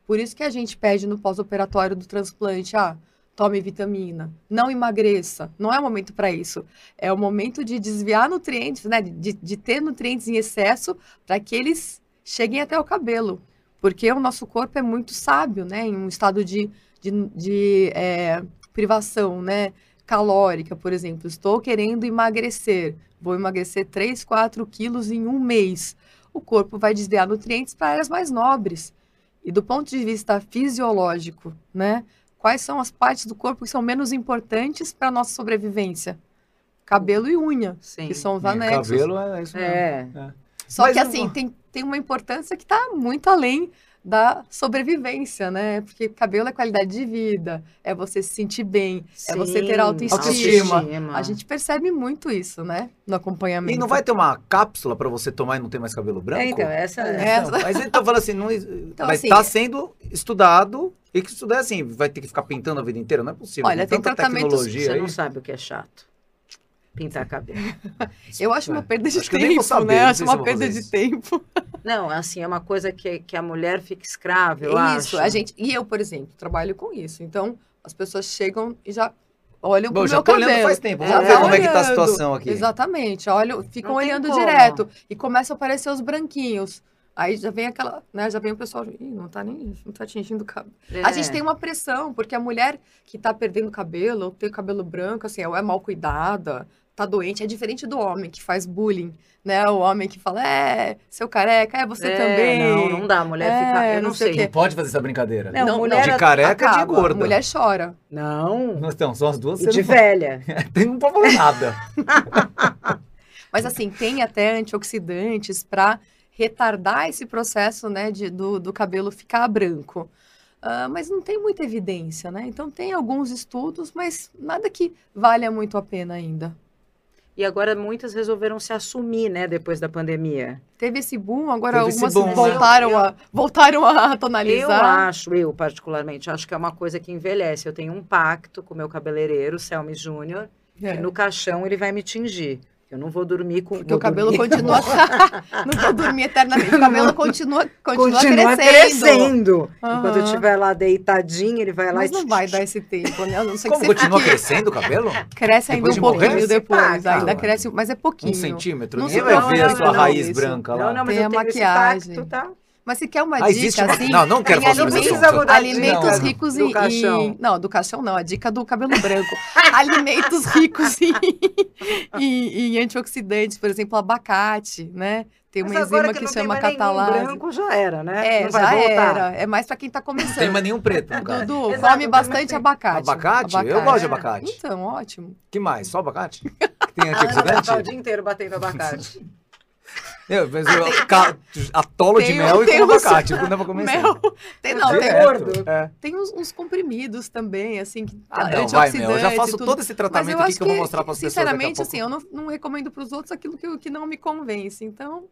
[SPEAKER 3] Por isso que a gente pede no pós-operatório do transplante, ah, tome vitamina, não emagreça. Não é o momento para isso. É o momento de desviar nutrientes, né? De, de ter nutrientes em excesso para que eles cheguem até o cabelo. Porque o nosso corpo é muito sábio, né? Em um estado de, de, de, é, privação, né? Calórica, por exemplo. Estou querendo emagrecer. Vou emagrecer 3, 4 quilos em um mês. O corpo vai desviar nutrientes para áreas mais nobres. E do ponto de vista fisiológico, né? Quais são as partes do corpo que são menos importantes para a nossa sobrevivência? Cabelo e unha,
[SPEAKER 2] Sim.
[SPEAKER 3] que são os
[SPEAKER 1] É,
[SPEAKER 3] anexos.
[SPEAKER 1] cabelo é isso mesmo.
[SPEAKER 2] É.
[SPEAKER 3] Só
[SPEAKER 1] Mas
[SPEAKER 3] que assim,
[SPEAKER 1] vou-
[SPEAKER 3] tem, tem uma importância que está muito além da sobrevivência, né? Porque cabelo é qualidade de vida, é você se sentir bem, é você ter
[SPEAKER 2] Sim,
[SPEAKER 3] autoestima.
[SPEAKER 2] autoestima.
[SPEAKER 3] A gente percebe muito isso, né? No acompanhamento.
[SPEAKER 1] E não vai ter uma cápsula pra você tomar e não ter mais cabelo branco?
[SPEAKER 2] É, então, essa
[SPEAKER 3] É.
[SPEAKER 1] Então, mas então fala assim, não, mas
[SPEAKER 3] assim,
[SPEAKER 1] tá sendo estudado e que estudar assim, vai ter que ficar pintando a vida inteira, não é possível.
[SPEAKER 3] Olha, tem
[SPEAKER 1] tanta
[SPEAKER 3] tratamentos-
[SPEAKER 1] tecnologia
[SPEAKER 2] Você
[SPEAKER 1] aí.
[SPEAKER 2] não sabe o que é chato. Pintar cabelo.
[SPEAKER 3] Eu acho uma
[SPEAKER 1] É,
[SPEAKER 3] perda de
[SPEAKER 1] acho
[SPEAKER 3] tempo,
[SPEAKER 1] saber,
[SPEAKER 3] né? Acho uma perda de tempo.
[SPEAKER 2] Não, assim, é uma coisa que, que a mulher fica escrava, eu acho.
[SPEAKER 3] isso, a gente. E eu, por exemplo, trabalho com isso. Então, as pessoas chegam e já olham
[SPEAKER 1] Bom,
[SPEAKER 3] pro
[SPEAKER 1] já
[SPEAKER 3] meu cabelo.
[SPEAKER 1] olhando faz tempo,
[SPEAKER 2] É,
[SPEAKER 1] vamos ver
[SPEAKER 2] tá
[SPEAKER 1] como é que tá a situação aqui.
[SPEAKER 3] Exatamente. Olham, ficam
[SPEAKER 2] Não
[SPEAKER 3] olhando direto. E começam a aparecer os branquinhos. Aí já vem aquela, né? Já vem o pessoal, Ih, não tá nem, não tá atingindo o cabelo. A gente
[SPEAKER 2] É.
[SPEAKER 3] tem uma pressão, porque a mulher que tá perdendo cabelo, ou tem o cabelo branco, assim, ou é mal cuidada, tá doente. É diferente do homem que faz bullying, né? O homem que fala, é, seu careca, é você
[SPEAKER 2] É,
[SPEAKER 3] também.
[SPEAKER 2] Não, não dá. A mulher
[SPEAKER 3] É,
[SPEAKER 2] fica. Eu
[SPEAKER 3] não
[SPEAKER 2] não
[SPEAKER 3] sei
[SPEAKER 2] sei.
[SPEAKER 1] Não pode fazer essa brincadeira.
[SPEAKER 2] Não,
[SPEAKER 3] Não,
[SPEAKER 2] mulher.
[SPEAKER 1] de careca de
[SPEAKER 3] Acaba,
[SPEAKER 1] gorda.
[SPEAKER 3] A mulher chora.
[SPEAKER 2] Não.
[SPEAKER 1] Então, são as duas
[SPEAKER 2] E de
[SPEAKER 1] sendo-
[SPEAKER 2] velha.
[SPEAKER 1] Tem não pode falar nada.
[SPEAKER 3] Mas assim, tem até antioxidantes para retardar esse processo, né, de, do, do cabelo ficar branco. Ah, mas não tem muita evidência, né? Então tem alguns estudos, mas nada que valha muito a pena ainda.
[SPEAKER 2] E agora muitas resolveram se assumir, né, depois da pandemia.
[SPEAKER 3] Teve esse boom, agora
[SPEAKER 1] Teve
[SPEAKER 3] algumas
[SPEAKER 1] boom, né?
[SPEAKER 3] voltaram,
[SPEAKER 2] Eu-
[SPEAKER 3] a, voltaram a
[SPEAKER 2] Eu
[SPEAKER 3] tonalizar.
[SPEAKER 2] acho, eu particularmente, acho que é uma coisa que envelhece. Eu tenho um pacto com o meu cabeleireiro, Selmy Júnior,
[SPEAKER 3] É.
[SPEAKER 2] que no caixão ele vai me tingir. Eu não vou dormir com.
[SPEAKER 3] Porque o cabelo
[SPEAKER 2] dormir-
[SPEAKER 3] continua. não vou dormir eternamente. O cabelo continua, continua,
[SPEAKER 2] Continua
[SPEAKER 3] crescendo.
[SPEAKER 2] crescendo.
[SPEAKER 3] Aham.
[SPEAKER 2] Enquanto eu estiver lá deitadinho, ele vai lá
[SPEAKER 3] Mas
[SPEAKER 2] e.
[SPEAKER 3] não vai dar esse tempo, né? A não que
[SPEAKER 1] Como
[SPEAKER 3] você
[SPEAKER 1] continua crescendo o cabelo?
[SPEAKER 3] Cresce ainda
[SPEAKER 1] Depois
[SPEAKER 3] um
[SPEAKER 1] de morrer?
[SPEAKER 3] pouquinho depois.
[SPEAKER 2] Ah,
[SPEAKER 3] ainda cresce, mas é pouquinho.
[SPEAKER 1] Um centímetro?
[SPEAKER 3] Não
[SPEAKER 1] Ninguém
[SPEAKER 3] sei,
[SPEAKER 1] vai
[SPEAKER 3] não,
[SPEAKER 1] ver
[SPEAKER 3] não,
[SPEAKER 1] a sua
[SPEAKER 3] não,
[SPEAKER 1] raiz
[SPEAKER 3] isso.
[SPEAKER 1] branca lá.
[SPEAKER 2] Não, não, mas
[SPEAKER 3] Tem
[SPEAKER 2] eu
[SPEAKER 3] a
[SPEAKER 2] tenho
[SPEAKER 3] maquiagem.
[SPEAKER 2] esse pacto, tá?
[SPEAKER 3] Mas se quer uma
[SPEAKER 1] Ah,
[SPEAKER 3] dica
[SPEAKER 1] uma...
[SPEAKER 3] assim.
[SPEAKER 1] Não, não quero
[SPEAKER 3] tem
[SPEAKER 1] falar sobre
[SPEAKER 3] alimentos-
[SPEAKER 1] Não,
[SPEAKER 3] ricos
[SPEAKER 2] do
[SPEAKER 3] em,
[SPEAKER 2] caixão.
[SPEAKER 3] em- Não, do caixão não, a dica do cabelo branco. alimentos ricos em, em- em antioxidantes, por exemplo, abacate, né? Tem uma
[SPEAKER 2] Mas
[SPEAKER 3] enzima que,
[SPEAKER 2] tem
[SPEAKER 3] chama catalase.
[SPEAKER 2] branco já era, né?
[SPEAKER 3] É, já
[SPEAKER 2] voltar.
[SPEAKER 3] era. É mais pra quem tá
[SPEAKER 1] Não tem
[SPEAKER 3] começando.
[SPEAKER 1] mais nenhum preto, caso.
[SPEAKER 3] Dudu,
[SPEAKER 2] Exato,
[SPEAKER 3] come bastante
[SPEAKER 2] tem-
[SPEAKER 3] abacate.
[SPEAKER 1] Abacate? Eu gosto de
[SPEAKER 2] É.
[SPEAKER 1] abacate.
[SPEAKER 3] Então, ótimo.
[SPEAKER 1] que mais? Só abacate? Que tem
[SPEAKER 2] Ah, vai ficar o
[SPEAKER 1] antioxidante?
[SPEAKER 2] dia inteiro batendo abacate.
[SPEAKER 1] Eu, mas eu ca- atolo de
[SPEAKER 3] Tem
[SPEAKER 1] mel e
[SPEAKER 3] tem
[SPEAKER 1] como
[SPEAKER 3] uns-
[SPEAKER 1] abacate. Não dá pra comer
[SPEAKER 3] Mel. Tem, não, tem,
[SPEAKER 1] Direto.
[SPEAKER 2] gordo.
[SPEAKER 1] É.
[SPEAKER 3] tem uns, uns comprimidos também, assim, que
[SPEAKER 1] Ah, não, vai, Mel. Eu já faço
[SPEAKER 3] tudo.
[SPEAKER 1] todo esse tratamento aqui
[SPEAKER 3] acho
[SPEAKER 1] que eu vou mostrar para as pessoas daqui a
[SPEAKER 3] Sinceramente,
[SPEAKER 1] pouco.
[SPEAKER 3] assim, eu não, não recomendo para os outros aquilo que, que não me convence. Então,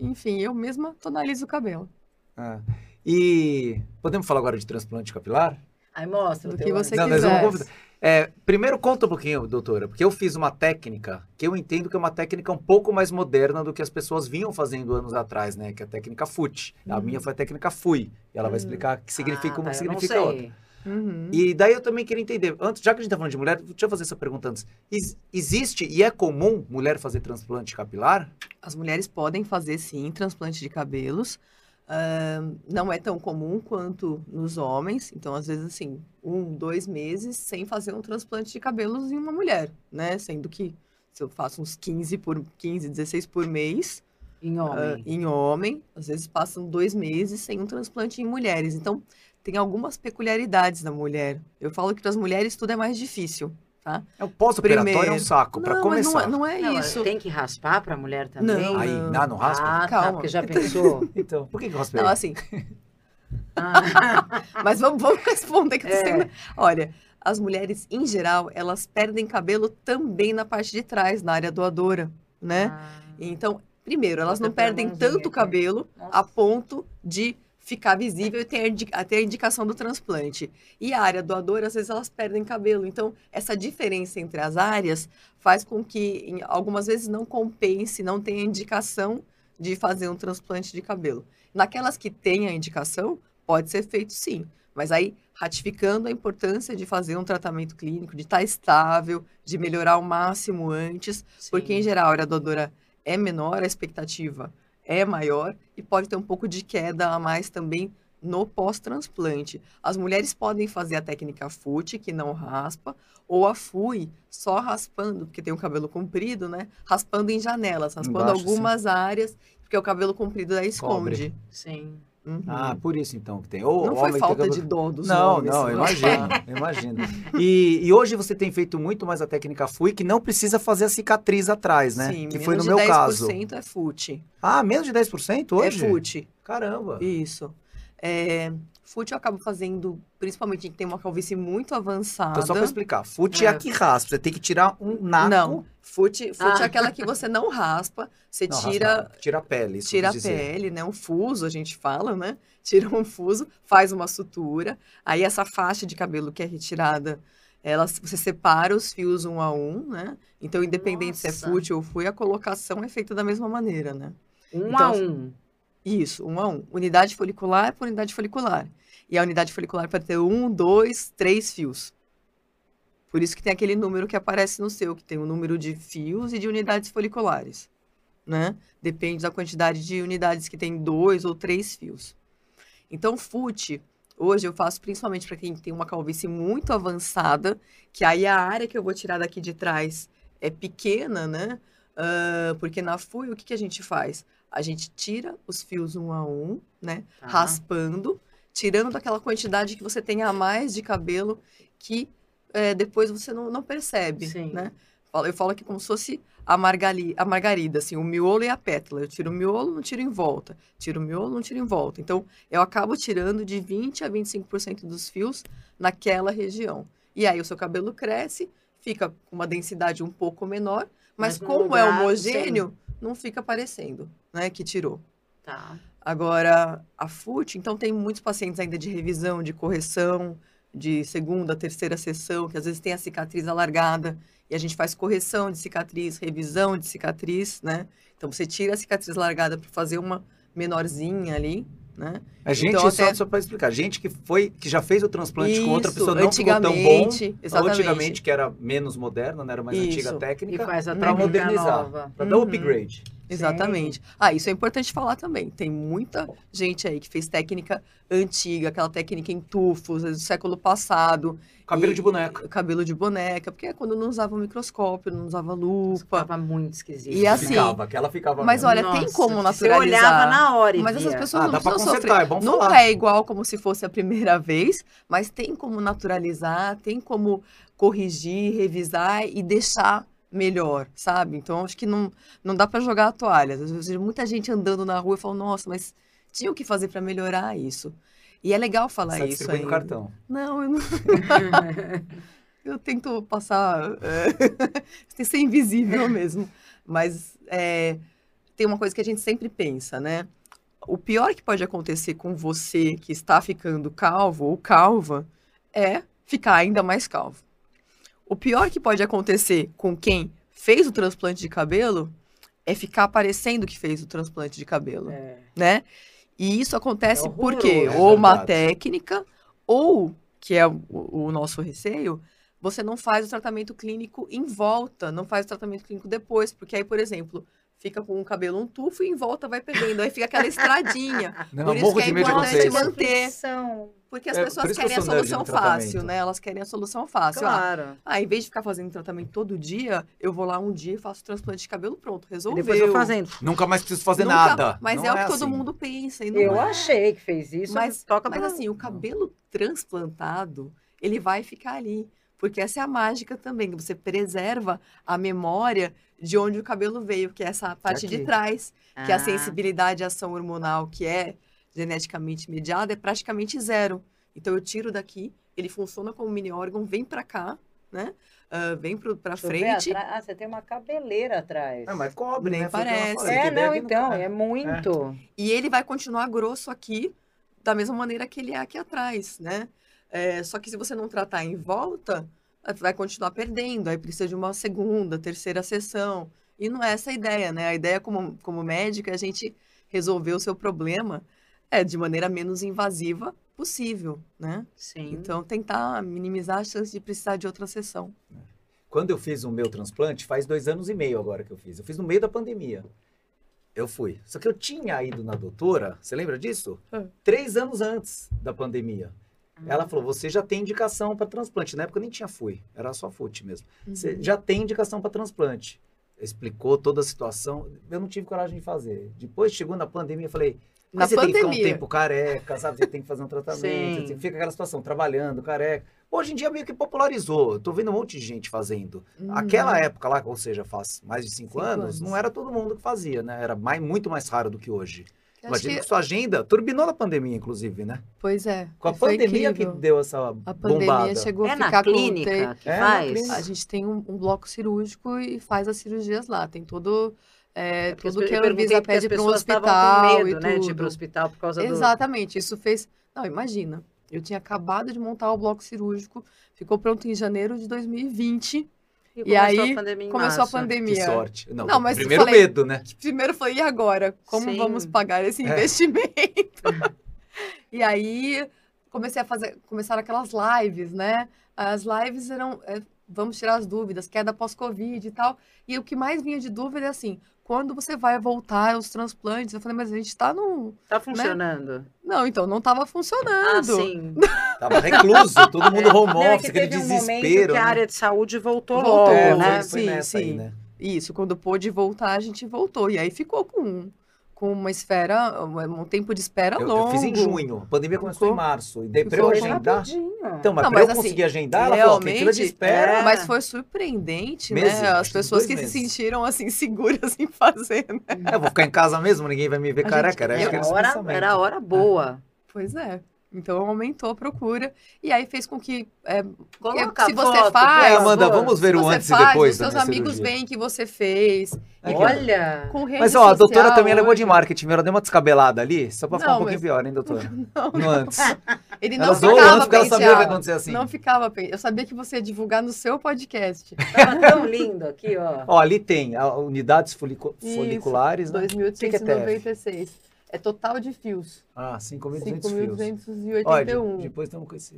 [SPEAKER 3] enfim, eu mesma tonalizo o cabelo.
[SPEAKER 1] Ah. E podemos falar agora de transplante capilar?
[SPEAKER 2] Aí mostra.
[SPEAKER 3] Do
[SPEAKER 2] o
[SPEAKER 3] que você
[SPEAKER 1] Não,
[SPEAKER 2] antes.
[SPEAKER 1] nós vamos
[SPEAKER 3] quiser.
[SPEAKER 1] É, primeiro conta um pouquinho, doutora, porque eu fiz uma técnica que eu entendo que é uma técnica um pouco mais moderna do que as pessoas vinham fazendo anos atrás, né? Que é a técnica FUT. A
[SPEAKER 3] Uhum.
[SPEAKER 1] minha foi a técnica FUI. E ela vai
[SPEAKER 3] Uhum.
[SPEAKER 1] explicar o que significa
[SPEAKER 2] Ah,
[SPEAKER 1] uma,
[SPEAKER 2] tá,
[SPEAKER 1] que significa outra.
[SPEAKER 3] Uhum.
[SPEAKER 1] E daí eu também queria entender, antes, já que a gente tá falando de mulher, deixa eu fazer essa pergunta antes. Ex- existe e é comum mulher fazer transplante capilar?
[SPEAKER 3] As mulheres podem fazer, sim, transplante de cabelos. Ahn, não é tão comum quanto nos homens. Então, às vezes, assim, um, dois meses sem fazer um transplante de cabelos em uma mulher, né? Sendo que se eu faço uns 15 por 15, 16 por mês,
[SPEAKER 2] Em
[SPEAKER 3] ah,
[SPEAKER 2] homem.
[SPEAKER 3] em homem, às vezes passam dois meses sem um transplante em mulheres. Então, tem algumas peculiaridades da mulher. Eu falo que para as mulheres tudo é mais difícil, tá?
[SPEAKER 1] É o pós-operatório é um saco, para
[SPEAKER 3] não, mas não,
[SPEAKER 1] começar.
[SPEAKER 3] é- não é
[SPEAKER 2] Não,
[SPEAKER 3] isso.
[SPEAKER 2] Tem que raspar pra mulher também?
[SPEAKER 3] Não.
[SPEAKER 1] Aí, não, não raspa?
[SPEAKER 2] Ah, tá,
[SPEAKER 3] Calma.
[SPEAKER 2] porque já pensou.
[SPEAKER 1] Então, por que que raspei?
[SPEAKER 3] Não, assim,
[SPEAKER 2] Ah,
[SPEAKER 3] mas vamos, vamos responder que eu tô
[SPEAKER 2] É.
[SPEAKER 3] sendo... Olha, as mulheres, em geral, elas perdem cabelo também na parte de trás, na área doadora, né?
[SPEAKER 2] ah.
[SPEAKER 3] Então, primeiro, elas não
[SPEAKER 2] a
[SPEAKER 3] perdem tanto
[SPEAKER 2] aqui.
[SPEAKER 3] cabelo
[SPEAKER 2] Nossa.
[SPEAKER 3] a ponto de ficar visível e ter, a ter indicação do transplante. E a área doadora, às vezes, elas perdem cabelo. Então, essa diferença entre as áreas faz com que, algumas vezes, não compense, não tenha indicação de fazer um transplante de cabelo. Naquelas que têm a indicação, pode ser feito sim. Mas aí, ratificando a importância de fazer um tratamento clínico, de estar estável, de melhorar ao máximo antes, porque, em
[SPEAKER 2] Sim.
[SPEAKER 3] geral, a área doadora é menor, a expectativa é maior e pode ter um pouco de queda a mais também no pós-transplante. As mulheres podem fazer a técnica FUT, que não raspa, ou a FUI, só raspando, porque tem o cabelo comprido, né? Raspando em janelas, raspando
[SPEAKER 1] Embaixo, sim.
[SPEAKER 3] algumas áreas, porque o cabelo comprido daí
[SPEAKER 1] Cobre.
[SPEAKER 3] esconde.
[SPEAKER 2] Sim.
[SPEAKER 3] Uhum.
[SPEAKER 1] Ah, por isso então que tem. Ou
[SPEAKER 3] não foi falta de dó dos
[SPEAKER 1] Não,
[SPEAKER 3] homens.
[SPEAKER 1] não,
[SPEAKER 3] né?
[SPEAKER 1] imagino, imagino. E, e hoje você tem feito muito mais a técnica FUI, que não precisa fazer a cicatriz atrás, né?
[SPEAKER 3] Sim,
[SPEAKER 1] que foi no
[SPEAKER 3] menos
[SPEAKER 1] meu
[SPEAKER 3] de 10%
[SPEAKER 1] caso.
[SPEAKER 3] é FUT.
[SPEAKER 1] Ah, menos de 10% hoje?
[SPEAKER 3] É FUT.
[SPEAKER 1] Caramba.
[SPEAKER 3] Isso. É, FUT eu acabo fazendo, principalmente quem tem uma calvície muito avançada.
[SPEAKER 1] Então, só pra explicar, FUT é.
[SPEAKER 2] É.
[SPEAKER 1] a que raspa. Você tem que tirar um naco.
[SPEAKER 3] Não, FUT, FUT
[SPEAKER 2] Ah.
[SPEAKER 3] é aquela que você não raspa, você
[SPEAKER 1] Não,
[SPEAKER 3] tira,
[SPEAKER 1] raspa tira a pele. isso
[SPEAKER 3] tira a
[SPEAKER 1] dizer.
[SPEAKER 3] pele, né? Um fuso, a gente fala, né? Tira um fuso, faz uma sutura. Aí essa faixa de cabelo que é retirada, ela, você separa os fios um a um, né? Então, independente se é
[SPEAKER 2] Nossa.
[SPEAKER 3] FUT ou FUI, a colocação é feita da mesma maneira, né?
[SPEAKER 2] Um
[SPEAKER 3] Então,
[SPEAKER 2] a um.
[SPEAKER 3] Isso, um a um. Unidade folicular por unidade folicular. E a unidade folicular pode ter um, dois, três fios. Por isso que tem aquele número que aparece no seu, que tem o número de fios e de unidades foliculares. Né? Depende da quantidade de unidades que tem dois ou três fios. Então, FUT, hoje eu faço principalmente para quem tem uma calvície muito avançada, que aí a área que eu vou tirar daqui de trás é pequena, né? Ah, porque na FUI, o que, que a gente faz? A gente tira os fios um a um, né?
[SPEAKER 2] Tá.
[SPEAKER 3] Raspando, tirando daquela quantidade que você tem a mais de cabelo que é, depois você não, não percebe,
[SPEAKER 2] Sim.
[SPEAKER 3] né? Eu falo aqui como se fosse a, margali, a margarida, assim, o miolo e a pétala. Eu tiro o miolo, não tiro em volta. Tiro o miolo, não tiro em volta. Então, eu acabo tirando de 20% a 25% dos fios naquela região. E aí, o seu cabelo cresce, fica com uma densidade um pouco menor, mas,
[SPEAKER 2] Mas
[SPEAKER 3] como é homogêneo, não fica parecendo, né, que tirou.
[SPEAKER 2] Tá.
[SPEAKER 3] Agora, a FUT, então tem muitos pacientes ainda de revisão, de correção, de segunda, terceira sessão, que às vezes tem a cicatriz alargada, e a gente faz correção de cicatriz, revisão de cicatriz, né? Então você tira a cicatriz largada para fazer uma menorzinha ali, né?
[SPEAKER 1] A gente,
[SPEAKER 3] Então,
[SPEAKER 1] só,
[SPEAKER 3] até-
[SPEAKER 1] só para explicar, gente que foi, que já fez o transplante com outra
[SPEAKER 3] Isso,
[SPEAKER 1] pessoa não ficou tão bom,
[SPEAKER 3] exatamente.
[SPEAKER 1] antigamente que era menos moderna, né, era mais
[SPEAKER 3] Isso.
[SPEAKER 1] antiga
[SPEAKER 2] E
[SPEAKER 1] técnica,
[SPEAKER 2] faz a
[SPEAKER 1] para
[SPEAKER 2] técnica
[SPEAKER 1] modernizar,
[SPEAKER 2] nova.
[SPEAKER 1] para dar
[SPEAKER 3] Uhum.
[SPEAKER 1] upgrade.
[SPEAKER 3] Exatamente. Ah, isso é importante falar também. Tem muita gente aí que fez técnica antiga, aquela técnica em tufos, do século passado.
[SPEAKER 1] Cabelo
[SPEAKER 3] E-
[SPEAKER 1] de boneca.
[SPEAKER 3] Cabelo de boneca, porque é quando não usava o microscópio, não usava lupa.
[SPEAKER 2] Ficava muito esquisito.
[SPEAKER 3] E assim,
[SPEAKER 1] ficava, aquela ficava
[SPEAKER 3] mas
[SPEAKER 1] mesmo.
[SPEAKER 3] olha, tem
[SPEAKER 2] Nossa,
[SPEAKER 3] como
[SPEAKER 2] Você
[SPEAKER 3] naturalizar.
[SPEAKER 2] olhava na hora e
[SPEAKER 3] Mas essas pessoas
[SPEAKER 1] Ah,
[SPEAKER 3] não precisam sofrer.
[SPEAKER 1] é bom
[SPEAKER 3] Nunca
[SPEAKER 1] falar.
[SPEAKER 3] é igual como se fosse a primeira vez, mas tem como naturalizar, tem como corrigir, revisar e deixar melhor, sabe? Então acho que não, não dá pra jogar a toalha. Às vezes muita gente andando na rua e fala, nossa, mas tinha o que fazer pra melhorar isso. E é legal falar
[SPEAKER 1] Está
[SPEAKER 3] isso
[SPEAKER 1] distribuindo
[SPEAKER 3] ainda.
[SPEAKER 1] cartão.
[SPEAKER 3] Não, eu não. eu tento passar. É, tem que ser invisível mesmo. Mas é, tem uma coisa que a gente sempre pensa, né? O pior que pode acontecer com você que está ficando calvo ou calva é ficar ainda mais calvo. O pior que pode acontecer com quem fez o transplante de cabelo é ficar parecendo que fez o transplante de cabelo
[SPEAKER 2] É.
[SPEAKER 3] né? E isso acontece
[SPEAKER 2] É
[SPEAKER 3] porque
[SPEAKER 2] horroroso.
[SPEAKER 3] ou
[SPEAKER 1] É
[SPEAKER 3] uma
[SPEAKER 1] verdade.
[SPEAKER 3] técnica, ou, que é o, o nosso receio, você não faz o tratamento clínico em volta, não faz o tratamento clínico depois, porque aí, por exemplo, fica com o cabelo um tufo e em volta vai perdendo, aí fica aquela estradinha,
[SPEAKER 1] Não,
[SPEAKER 3] Por isso que é importante manter. Porque as
[SPEAKER 1] É,
[SPEAKER 3] pessoas querem a solução fácil, né? Elas querem a solução fácil. Ah,
[SPEAKER 2] Claro.
[SPEAKER 3] ah, em vez de ficar fazendo tratamento todo dia, eu vou lá um dia e faço transplante de cabelo, pronto,
[SPEAKER 2] E
[SPEAKER 3] resolveu.
[SPEAKER 2] depois eu fazendo.
[SPEAKER 1] Nunca mais preciso fazer
[SPEAKER 3] Nunca-
[SPEAKER 1] nada.
[SPEAKER 3] Mas
[SPEAKER 1] Não
[SPEAKER 3] é o que todo
[SPEAKER 1] assim.
[SPEAKER 3] mundo pensa. E não
[SPEAKER 2] Eu
[SPEAKER 3] é.
[SPEAKER 2] achei que fez isso.
[SPEAKER 3] Mas,
[SPEAKER 2] toca
[SPEAKER 3] mas
[SPEAKER 2] pra-
[SPEAKER 3] assim, o cabelo transplantado, ele vai ficar ali. Porque essa é a mágica também, que você preserva a memória de onde o cabelo veio, que é essa parte de
[SPEAKER 1] aqui.
[SPEAKER 3] trás, que a
[SPEAKER 2] Ah,
[SPEAKER 3] sensibilidade à ação hormonal, que é geneticamente mediada, é praticamente zero. Então eu tiro daqui, ele funciona como mini órgão, vem pra cá, né? Ah, vem pro, pra
[SPEAKER 2] deixa eu ver
[SPEAKER 3] frente.
[SPEAKER 2] Ah, você tem uma cabeleira atrás.
[SPEAKER 1] É, mas cobre,
[SPEAKER 3] Nem
[SPEAKER 1] né?
[SPEAKER 3] Parece.
[SPEAKER 1] falei,
[SPEAKER 2] É, não, então, é muito.
[SPEAKER 3] E ele vai continuar grosso aqui, da mesma maneira que ele é aqui atrás, né? É, só que se você não tratar em volta, vai continuar perdendo. Aí precisa de uma segunda, terceira sessão. E não é essa a ideia, né? A ideia como, como médico é a gente resolver o seu problema é, de maneira menos invasiva possível, né?
[SPEAKER 2] Sim.
[SPEAKER 3] Então, tentar minimizar a chance de precisar de outra sessão.
[SPEAKER 1] Quando eu fiz o meu transplante, faz dois anos e meio agora que eu fiz. Eu fiz no meio da pandemia. Eu fui. Só que eu tinha ido na doutora, você lembra disso?
[SPEAKER 3] Ah.
[SPEAKER 1] Três anos antes da pandemia. Ela falou: você já tem indicação para transplante. Na época nem tinha FUI, era só FUT mesmo. Você
[SPEAKER 3] Uhum.
[SPEAKER 1] já tem indicação para transplante. Explicou toda a situação. Eu não tive coragem de fazer. Depois chegou na pandemia, eu falei.
[SPEAKER 3] Na
[SPEAKER 1] você tem que ficar um
[SPEAKER 3] pandemia.
[SPEAKER 1] tempo careca, sabe? Você tem que fazer um tratamento. Você fica aquela situação, trabalhando, careca. Hoje em dia meio que popularizou. Eu tô vendo um monte de gente fazendo.
[SPEAKER 3] Uhum.
[SPEAKER 1] Aquela época lá, ou seja, faz mais de cinco,
[SPEAKER 3] Cinco
[SPEAKER 1] anos,
[SPEAKER 3] anos.
[SPEAKER 1] não era todo mundo que fazia, né? Era mais, muito mais raro do que hoje. Imagina
[SPEAKER 3] que-
[SPEAKER 1] que sua agenda turbinou na pandemia, inclusive, né?
[SPEAKER 3] Pois é.
[SPEAKER 1] Com a pandemia
[SPEAKER 3] incrível.
[SPEAKER 1] que deu essa
[SPEAKER 3] A pandemia
[SPEAKER 1] bombada.
[SPEAKER 3] chegou
[SPEAKER 2] É
[SPEAKER 3] a
[SPEAKER 2] na
[SPEAKER 3] ficar com...
[SPEAKER 2] clínica que
[SPEAKER 1] É na
[SPEAKER 2] faz?
[SPEAKER 1] clínica.
[SPEAKER 3] A gente tem um, um bloco cirúrgico e faz as cirurgias lá. Tem todo, é,
[SPEAKER 2] É
[SPEAKER 3] tudo que a Anvisa pede para um hospital
[SPEAKER 2] com medo,
[SPEAKER 3] e
[SPEAKER 2] né, de ir
[SPEAKER 3] tudo.
[SPEAKER 2] pro hospital por causa do...
[SPEAKER 3] Exatamente. Isso fez... Não, imagina. Eu tinha acabado de montar o bloco cirúrgico. Ficou pronto em janeiro de 2020.
[SPEAKER 2] E,
[SPEAKER 3] E
[SPEAKER 2] começou
[SPEAKER 3] aí,
[SPEAKER 2] a
[SPEAKER 3] Começou
[SPEAKER 2] março.
[SPEAKER 3] a
[SPEAKER 1] Que
[SPEAKER 3] pandemia.
[SPEAKER 1] sorte. Não,
[SPEAKER 3] Não, mas
[SPEAKER 1] primeiro
[SPEAKER 3] falei-
[SPEAKER 1] medo, né?
[SPEAKER 3] Primeiro foi, e agora? Como
[SPEAKER 2] Sim.
[SPEAKER 3] vamos pagar esse
[SPEAKER 1] É.
[SPEAKER 3] investimento? e aí, comecei a fazer, começaram aquelas lives, né? As lives eram, é, vamos tirar as dúvidas, queda pós-Covid e tal. E o que mais vinha de dúvida é assim, quando você vai voltar aos transplantes? Eu falei, mas a gente tá num...
[SPEAKER 2] Tá funcionando.
[SPEAKER 3] Não, então, não tava
[SPEAKER 2] Ah,
[SPEAKER 3] funcionando.
[SPEAKER 2] sim.
[SPEAKER 1] Tava recluso, todo mundo home
[SPEAKER 2] Não, é
[SPEAKER 1] office,
[SPEAKER 2] que
[SPEAKER 1] aquele
[SPEAKER 2] um
[SPEAKER 1] desespero.
[SPEAKER 2] que a
[SPEAKER 1] né?
[SPEAKER 2] área de saúde voltou,
[SPEAKER 3] Voltou,
[SPEAKER 2] logo,
[SPEAKER 1] É,
[SPEAKER 2] né?
[SPEAKER 1] foi, foi
[SPEAKER 3] Sim,
[SPEAKER 1] nessa aí,
[SPEAKER 3] sim.
[SPEAKER 1] né?
[SPEAKER 3] Isso, quando pôde voltar, a gente voltou. E aí ficou com, com uma esfera, um um tempo de espera
[SPEAKER 1] Eu,
[SPEAKER 3] longo.
[SPEAKER 1] eu fiz em junho, a pandemia começou em
[SPEAKER 3] Ficou-
[SPEAKER 1] marso. E daí pra
[SPEAKER 3] ficou
[SPEAKER 1] eu agendar. Então, mas
[SPEAKER 3] Não,
[SPEAKER 1] pra
[SPEAKER 3] mas
[SPEAKER 1] eu
[SPEAKER 3] assim,
[SPEAKER 1] conseguir agendar, ela falou, que fila de espera.
[SPEAKER 2] é.
[SPEAKER 3] Mas foi surpreendente,
[SPEAKER 1] Meses,
[SPEAKER 3] né? As pessoas que se
[SPEAKER 1] meses.
[SPEAKER 3] sentiram assim seguras em fazer, né?
[SPEAKER 1] É, eu vou ficar em casa mesmo, ninguém vai me ver
[SPEAKER 3] A
[SPEAKER 1] careca.
[SPEAKER 3] gente-
[SPEAKER 1] Era
[SPEAKER 2] Era hora, era a hora boa.
[SPEAKER 3] Pois é. Então aumentou a procura e aí fez com que é,
[SPEAKER 2] Coloca
[SPEAKER 3] se
[SPEAKER 2] a
[SPEAKER 3] você
[SPEAKER 2] foto,
[SPEAKER 3] faz-
[SPEAKER 1] É, Amanda, vamos ver
[SPEAKER 3] se
[SPEAKER 1] o antes
[SPEAKER 3] faz,
[SPEAKER 1] e depois
[SPEAKER 3] os seus amigos
[SPEAKER 1] cirurgia.
[SPEAKER 3] veem que você fez.
[SPEAKER 1] Ó.
[SPEAKER 2] Olha,
[SPEAKER 3] Com rede
[SPEAKER 1] Mas, ó, a doutora também ela é boa de
[SPEAKER 3] hoje.
[SPEAKER 1] marketing, ela deu uma descabelada ali, só pra ficar
[SPEAKER 3] Não,
[SPEAKER 1] um pouquinho
[SPEAKER 3] mas-
[SPEAKER 1] pior, hein, doutora?
[SPEAKER 3] Não,
[SPEAKER 1] No antes.
[SPEAKER 3] Ele não
[SPEAKER 1] Ela
[SPEAKER 3] ficava
[SPEAKER 1] antes porque ela sabia que ia acontecer assim.
[SPEAKER 3] Não ficava Eu sabia que você ia divulgar no seu podcast.
[SPEAKER 2] tava tão lindo aqui, ó.
[SPEAKER 1] Ó, ali tem a unidades folico-
[SPEAKER 3] Isso,
[SPEAKER 1] foliculares, né? O que que é TEF?
[SPEAKER 3] 2.896. É total de fios.
[SPEAKER 1] Ah, 5.200 fios.
[SPEAKER 3] 5.281.
[SPEAKER 1] Olha, de- depois estamos com esse...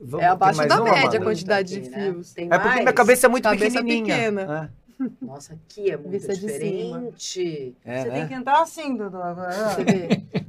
[SPEAKER 1] Vamos-
[SPEAKER 3] É
[SPEAKER 1] tem
[SPEAKER 3] abaixo
[SPEAKER 1] mais
[SPEAKER 3] da
[SPEAKER 1] uma,
[SPEAKER 3] média a quantidade
[SPEAKER 2] Aqui,
[SPEAKER 3] de
[SPEAKER 2] né?
[SPEAKER 3] fios.
[SPEAKER 2] Tem
[SPEAKER 1] É porque
[SPEAKER 2] mais?
[SPEAKER 1] minha cabeça é muito
[SPEAKER 3] Cabeça
[SPEAKER 1] pequenininha.
[SPEAKER 3] pequena.
[SPEAKER 1] É.
[SPEAKER 2] Nossa, aqui é muito
[SPEAKER 3] Vista de
[SPEAKER 2] diferente.
[SPEAKER 1] É,
[SPEAKER 2] Você
[SPEAKER 1] né?
[SPEAKER 2] tem que entrar assim, Dudu. agora.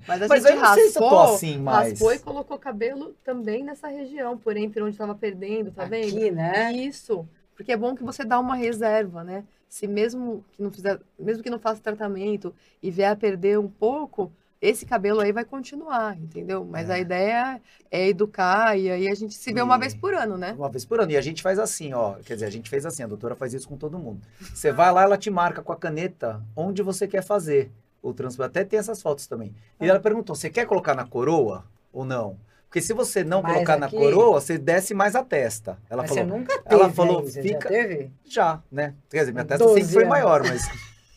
[SPEAKER 3] Mas a
[SPEAKER 1] Mas
[SPEAKER 3] gente raspou,
[SPEAKER 1] assim mais.
[SPEAKER 3] raspou e colocou cabelo também nessa região, por entre onde estava perdendo, tá vendo?
[SPEAKER 2] Aqui, né?
[SPEAKER 3] Isso. Porque é bom que você dá uma reserva, né? Se mesmo que não fizer, mesmo que não faça tratamento e vier a perder um pouco, esse cabelo aí vai continuar, entendeu? Mas
[SPEAKER 1] É.
[SPEAKER 3] a ideia é educar e aí a gente se vê uma
[SPEAKER 1] E-
[SPEAKER 3] vez por ano, né?
[SPEAKER 1] Uma vez por ano. E a gente faz assim, ó. Quer dizer, a gente fez assim, a doutora faz isso com todo mundo. Você vai lá, ela te marca com a caneta onde você quer fazer o transplante. Até tem essas fotos também. E ela perguntou: você quer colocar na coroa ou não? Porque se você não
[SPEAKER 2] Mais
[SPEAKER 1] colocar na
[SPEAKER 2] aqui?
[SPEAKER 1] coroa, você desce mais a testa. Ela
[SPEAKER 2] Mas
[SPEAKER 1] falou,
[SPEAKER 2] você nunca teve
[SPEAKER 1] ela falou,
[SPEAKER 2] aí, você
[SPEAKER 1] fica-
[SPEAKER 2] já teve?
[SPEAKER 1] já, né? Quer dizer, minha testa
[SPEAKER 2] 12
[SPEAKER 1] sempre foi
[SPEAKER 2] anos.
[SPEAKER 1] maior, mas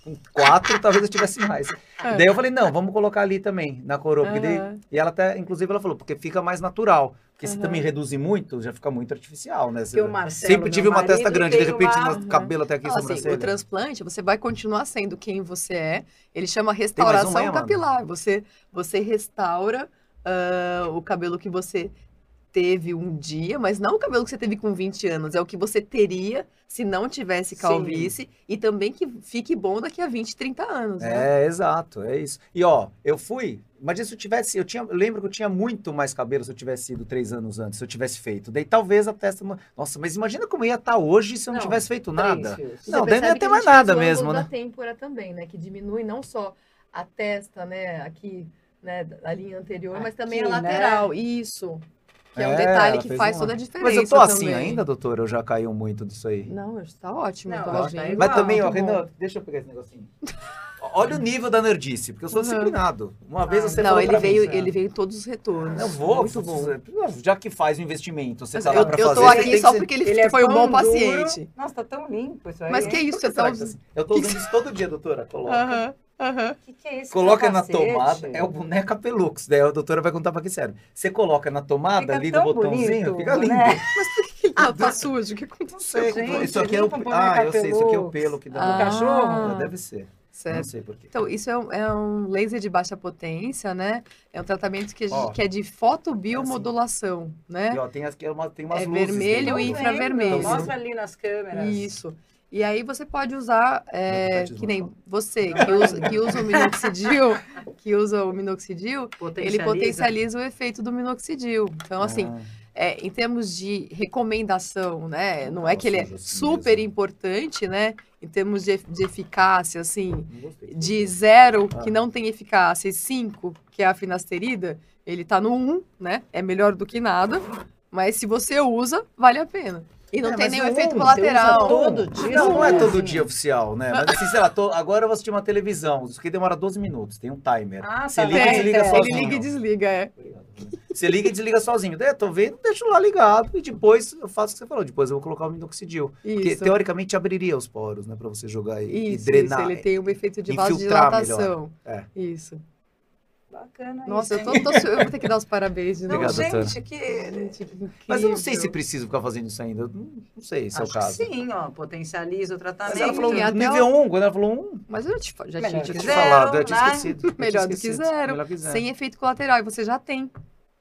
[SPEAKER 1] com quatro talvez eu tivesse mais.
[SPEAKER 3] É.
[SPEAKER 1] Daí eu falei, não, vamos colocar ali também, na coroa. Porque daí-. E ela até, inclusive, ela falou, porque fica mais natural. Porque se
[SPEAKER 3] Aham.
[SPEAKER 1] também reduzir muito, já fica muito artificial, né?
[SPEAKER 2] Porque o Marcelo,
[SPEAKER 1] Sempre tive uma testa grande, de repente,
[SPEAKER 2] uma-
[SPEAKER 1] no cabelo até aqui,
[SPEAKER 3] Não, assim,
[SPEAKER 1] sobrancelha.
[SPEAKER 3] o transplante, você vai continuar sendo quem você é. Ele chama
[SPEAKER 1] um
[SPEAKER 3] restauração
[SPEAKER 1] aí, Amanda?
[SPEAKER 3] capilar. Você, você restaura ah, o cabelo que você teve um dia, mas não o cabelo que você teve com 20 anos, é o que você teria se não tivesse
[SPEAKER 2] Sim.
[SPEAKER 3] calvície e também que fique bom daqui a 20, 30 anos, né?
[SPEAKER 1] É, exato, é isso. E ó, eu fui, imagina se eu tivesse, eu tinha, eu lembro que eu tinha muito mais cabelo se eu tivesse ido três anos antes, se eu tivesse feito. Daí talvez a testa, nossa, mas imagina como ia estar hoje se eu não,
[SPEAKER 2] Não,
[SPEAKER 1] tivesse feito
[SPEAKER 2] Três
[SPEAKER 1] nada.
[SPEAKER 2] fios.
[SPEAKER 1] Não, daí não ia ter mais nada mesmo,
[SPEAKER 3] da
[SPEAKER 1] né?
[SPEAKER 3] têmpora também, né? Que diminui não só a testa, né? Aqui, né? A linha anterior, mas também a
[SPEAKER 2] Aqui, né?
[SPEAKER 3] lateral. Isso. Que é, um
[SPEAKER 1] É,
[SPEAKER 3] detalhe
[SPEAKER 1] ela
[SPEAKER 3] que faz
[SPEAKER 1] um-
[SPEAKER 3] toda a diferença.
[SPEAKER 1] Mas eu tô assim
[SPEAKER 3] também.
[SPEAKER 1] ainda, doutor? Eu já caiu muito disso aí.
[SPEAKER 3] Não, está ótimo.
[SPEAKER 2] Não,
[SPEAKER 3] tô
[SPEAKER 2] tá igual.
[SPEAKER 1] Mas também, ó. Renan, deixa eu pegar esse negocinho. Olha o nível da nerdice, porque eu sou
[SPEAKER 3] Uhum.
[SPEAKER 1] disciplinado. Uma vez
[SPEAKER 2] Ah,
[SPEAKER 1] você
[SPEAKER 3] Não,
[SPEAKER 1] falou
[SPEAKER 3] ele
[SPEAKER 1] mim,
[SPEAKER 3] veio,
[SPEAKER 2] Marcelo.
[SPEAKER 3] ele veio em todos os retornos.
[SPEAKER 1] Eu vou,
[SPEAKER 3] Muito bom.
[SPEAKER 1] já que faz o investimento, você tá lá
[SPEAKER 3] eu,
[SPEAKER 1] pra
[SPEAKER 3] eu
[SPEAKER 1] fazer.
[SPEAKER 3] tô
[SPEAKER 1] você
[SPEAKER 3] aqui só
[SPEAKER 1] ser-
[SPEAKER 3] porque ele,
[SPEAKER 2] Ele é
[SPEAKER 3] foi um bom
[SPEAKER 2] duro.
[SPEAKER 3] paciente.
[SPEAKER 2] Nossa, tá tão limpo isso aí.
[SPEAKER 3] Mas que isso?
[SPEAKER 1] Que
[SPEAKER 3] Você tá
[SPEAKER 1] tá assim? Eu tô usando isso todo dia, doutora. Coloca.
[SPEAKER 3] Aham, aham.
[SPEAKER 2] que, que é
[SPEAKER 1] Coloca na tomada, é o boneca Pelux. Daí a doutora vai contar pra que serve. Você coloca na tomada
[SPEAKER 2] Fica
[SPEAKER 1] ali
[SPEAKER 2] tão
[SPEAKER 1] botãozinho,
[SPEAKER 2] bonito,
[SPEAKER 1] fica lindo.
[SPEAKER 2] né?
[SPEAKER 3] Mas por que ele tá, tá sujo? O que
[SPEAKER 1] Não
[SPEAKER 3] aconteceu?
[SPEAKER 2] Gente,
[SPEAKER 1] isso aqui é o. Ah, eu sei, isso aqui é o pelo que dá.
[SPEAKER 3] Ah,
[SPEAKER 1] no
[SPEAKER 2] cachorro?
[SPEAKER 1] Deve ser. Não
[SPEAKER 3] Certo.
[SPEAKER 1] sei por quê.
[SPEAKER 3] Então, isso é um, é um laser de baixa potência, né? É um tratamento que,
[SPEAKER 1] Ó.
[SPEAKER 3] que é de fotobiomodulação, né?
[SPEAKER 1] E, ó, tem, aqui uma, tem umas
[SPEAKER 3] É
[SPEAKER 1] luzes.
[SPEAKER 3] vermelho e infravermelho.
[SPEAKER 2] vendo, Mostra ali nas câmeras.
[SPEAKER 3] Isso. E aí você pode usar, é,
[SPEAKER 1] Não,
[SPEAKER 3] que nem você, que usa, que usa o minoxidil, que usa o minoxidil, ele
[SPEAKER 2] Potencializa.
[SPEAKER 3] potencializa o efeito do minoxidil. Então, assim,
[SPEAKER 1] Ah,
[SPEAKER 3] é, em termos de recomendação, né? Não é que ele é super
[SPEAKER 1] mesmo.
[SPEAKER 3] importante, né? Em termos de, de eficácia, assim, de zero,
[SPEAKER 1] Ah.
[SPEAKER 3] que não tem eficácia, e cinco, que é a finasterida, ele tá no um, né? É melhor do que nada. Mas se você usa, vale a pena. E não
[SPEAKER 1] É,
[SPEAKER 3] tem nenhum
[SPEAKER 1] o
[SPEAKER 3] efeito
[SPEAKER 1] um,
[SPEAKER 3] colateral.
[SPEAKER 2] todo dia,
[SPEAKER 1] Não, não é todo dia oficial, né? Mas assim, sei lá, tô- agora eu vou assistir uma televisão. Isso aqui demora 12 minutos, tem um timer.
[SPEAKER 2] Ah,
[SPEAKER 1] Você
[SPEAKER 2] tá
[SPEAKER 1] liga e
[SPEAKER 2] bem,
[SPEAKER 1] desliga
[SPEAKER 2] então.
[SPEAKER 1] sozinho.
[SPEAKER 3] Ele liga e desliga, é.
[SPEAKER 1] Você liga e desliga sozinho. Eu tô vendo, deixo lá ligado e depois eu faço o que você falou. Depois eu vou colocar o minoxidil. Porque
[SPEAKER 3] Isso.
[SPEAKER 1] teoricamente abriria os poros, né? Pra você jogar e, e
[SPEAKER 3] Isso,
[SPEAKER 1] drenar.
[SPEAKER 3] isso, ele tem um efeito de vasodilatação.
[SPEAKER 1] É.
[SPEAKER 3] Isso.
[SPEAKER 2] Bacana
[SPEAKER 3] Nossa, eu,
[SPEAKER 2] isso,
[SPEAKER 3] tô, tô- eu vou ter que dar os parabéns de
[SPEAKER 2] Não,
[SPEAKER 3] novo.
[SPEAKER 1] Obrigado, doutora.
[SPEAKER 2] gente, que...
[SPEAKER 3] Gente, que
[SPEAKER 1] Mas eu não sei se precisa ficar fazendo isso ainda. Eu não, não sei se é o
[SPEAKER 2] Acho que
[SPEAKER 1] caso.
[SPEAKER 2] sim, ó, potencializa o tratamento.
[SPEAKER 1] Mas ela falou
[SPEAKER 3] E até
[SPEAKER 1] nível 1, quando ela falou 1,
[SPEAKER 3] Mas eu te, já
[SPEAKER 2] Melhor
[SPEAKER 3] tinha
[SPEAKER 2] que zero,
[SPEAKER 1] falado, eu tinha
[SPEAKER 2] né?
[SPEAKER 1] esquecido. eu
[SPEAKER 3] Melhor do que zero.
[SPEAKER 1] Que.
[SPEAKER 3] Sem efeito colateral, e você já tem,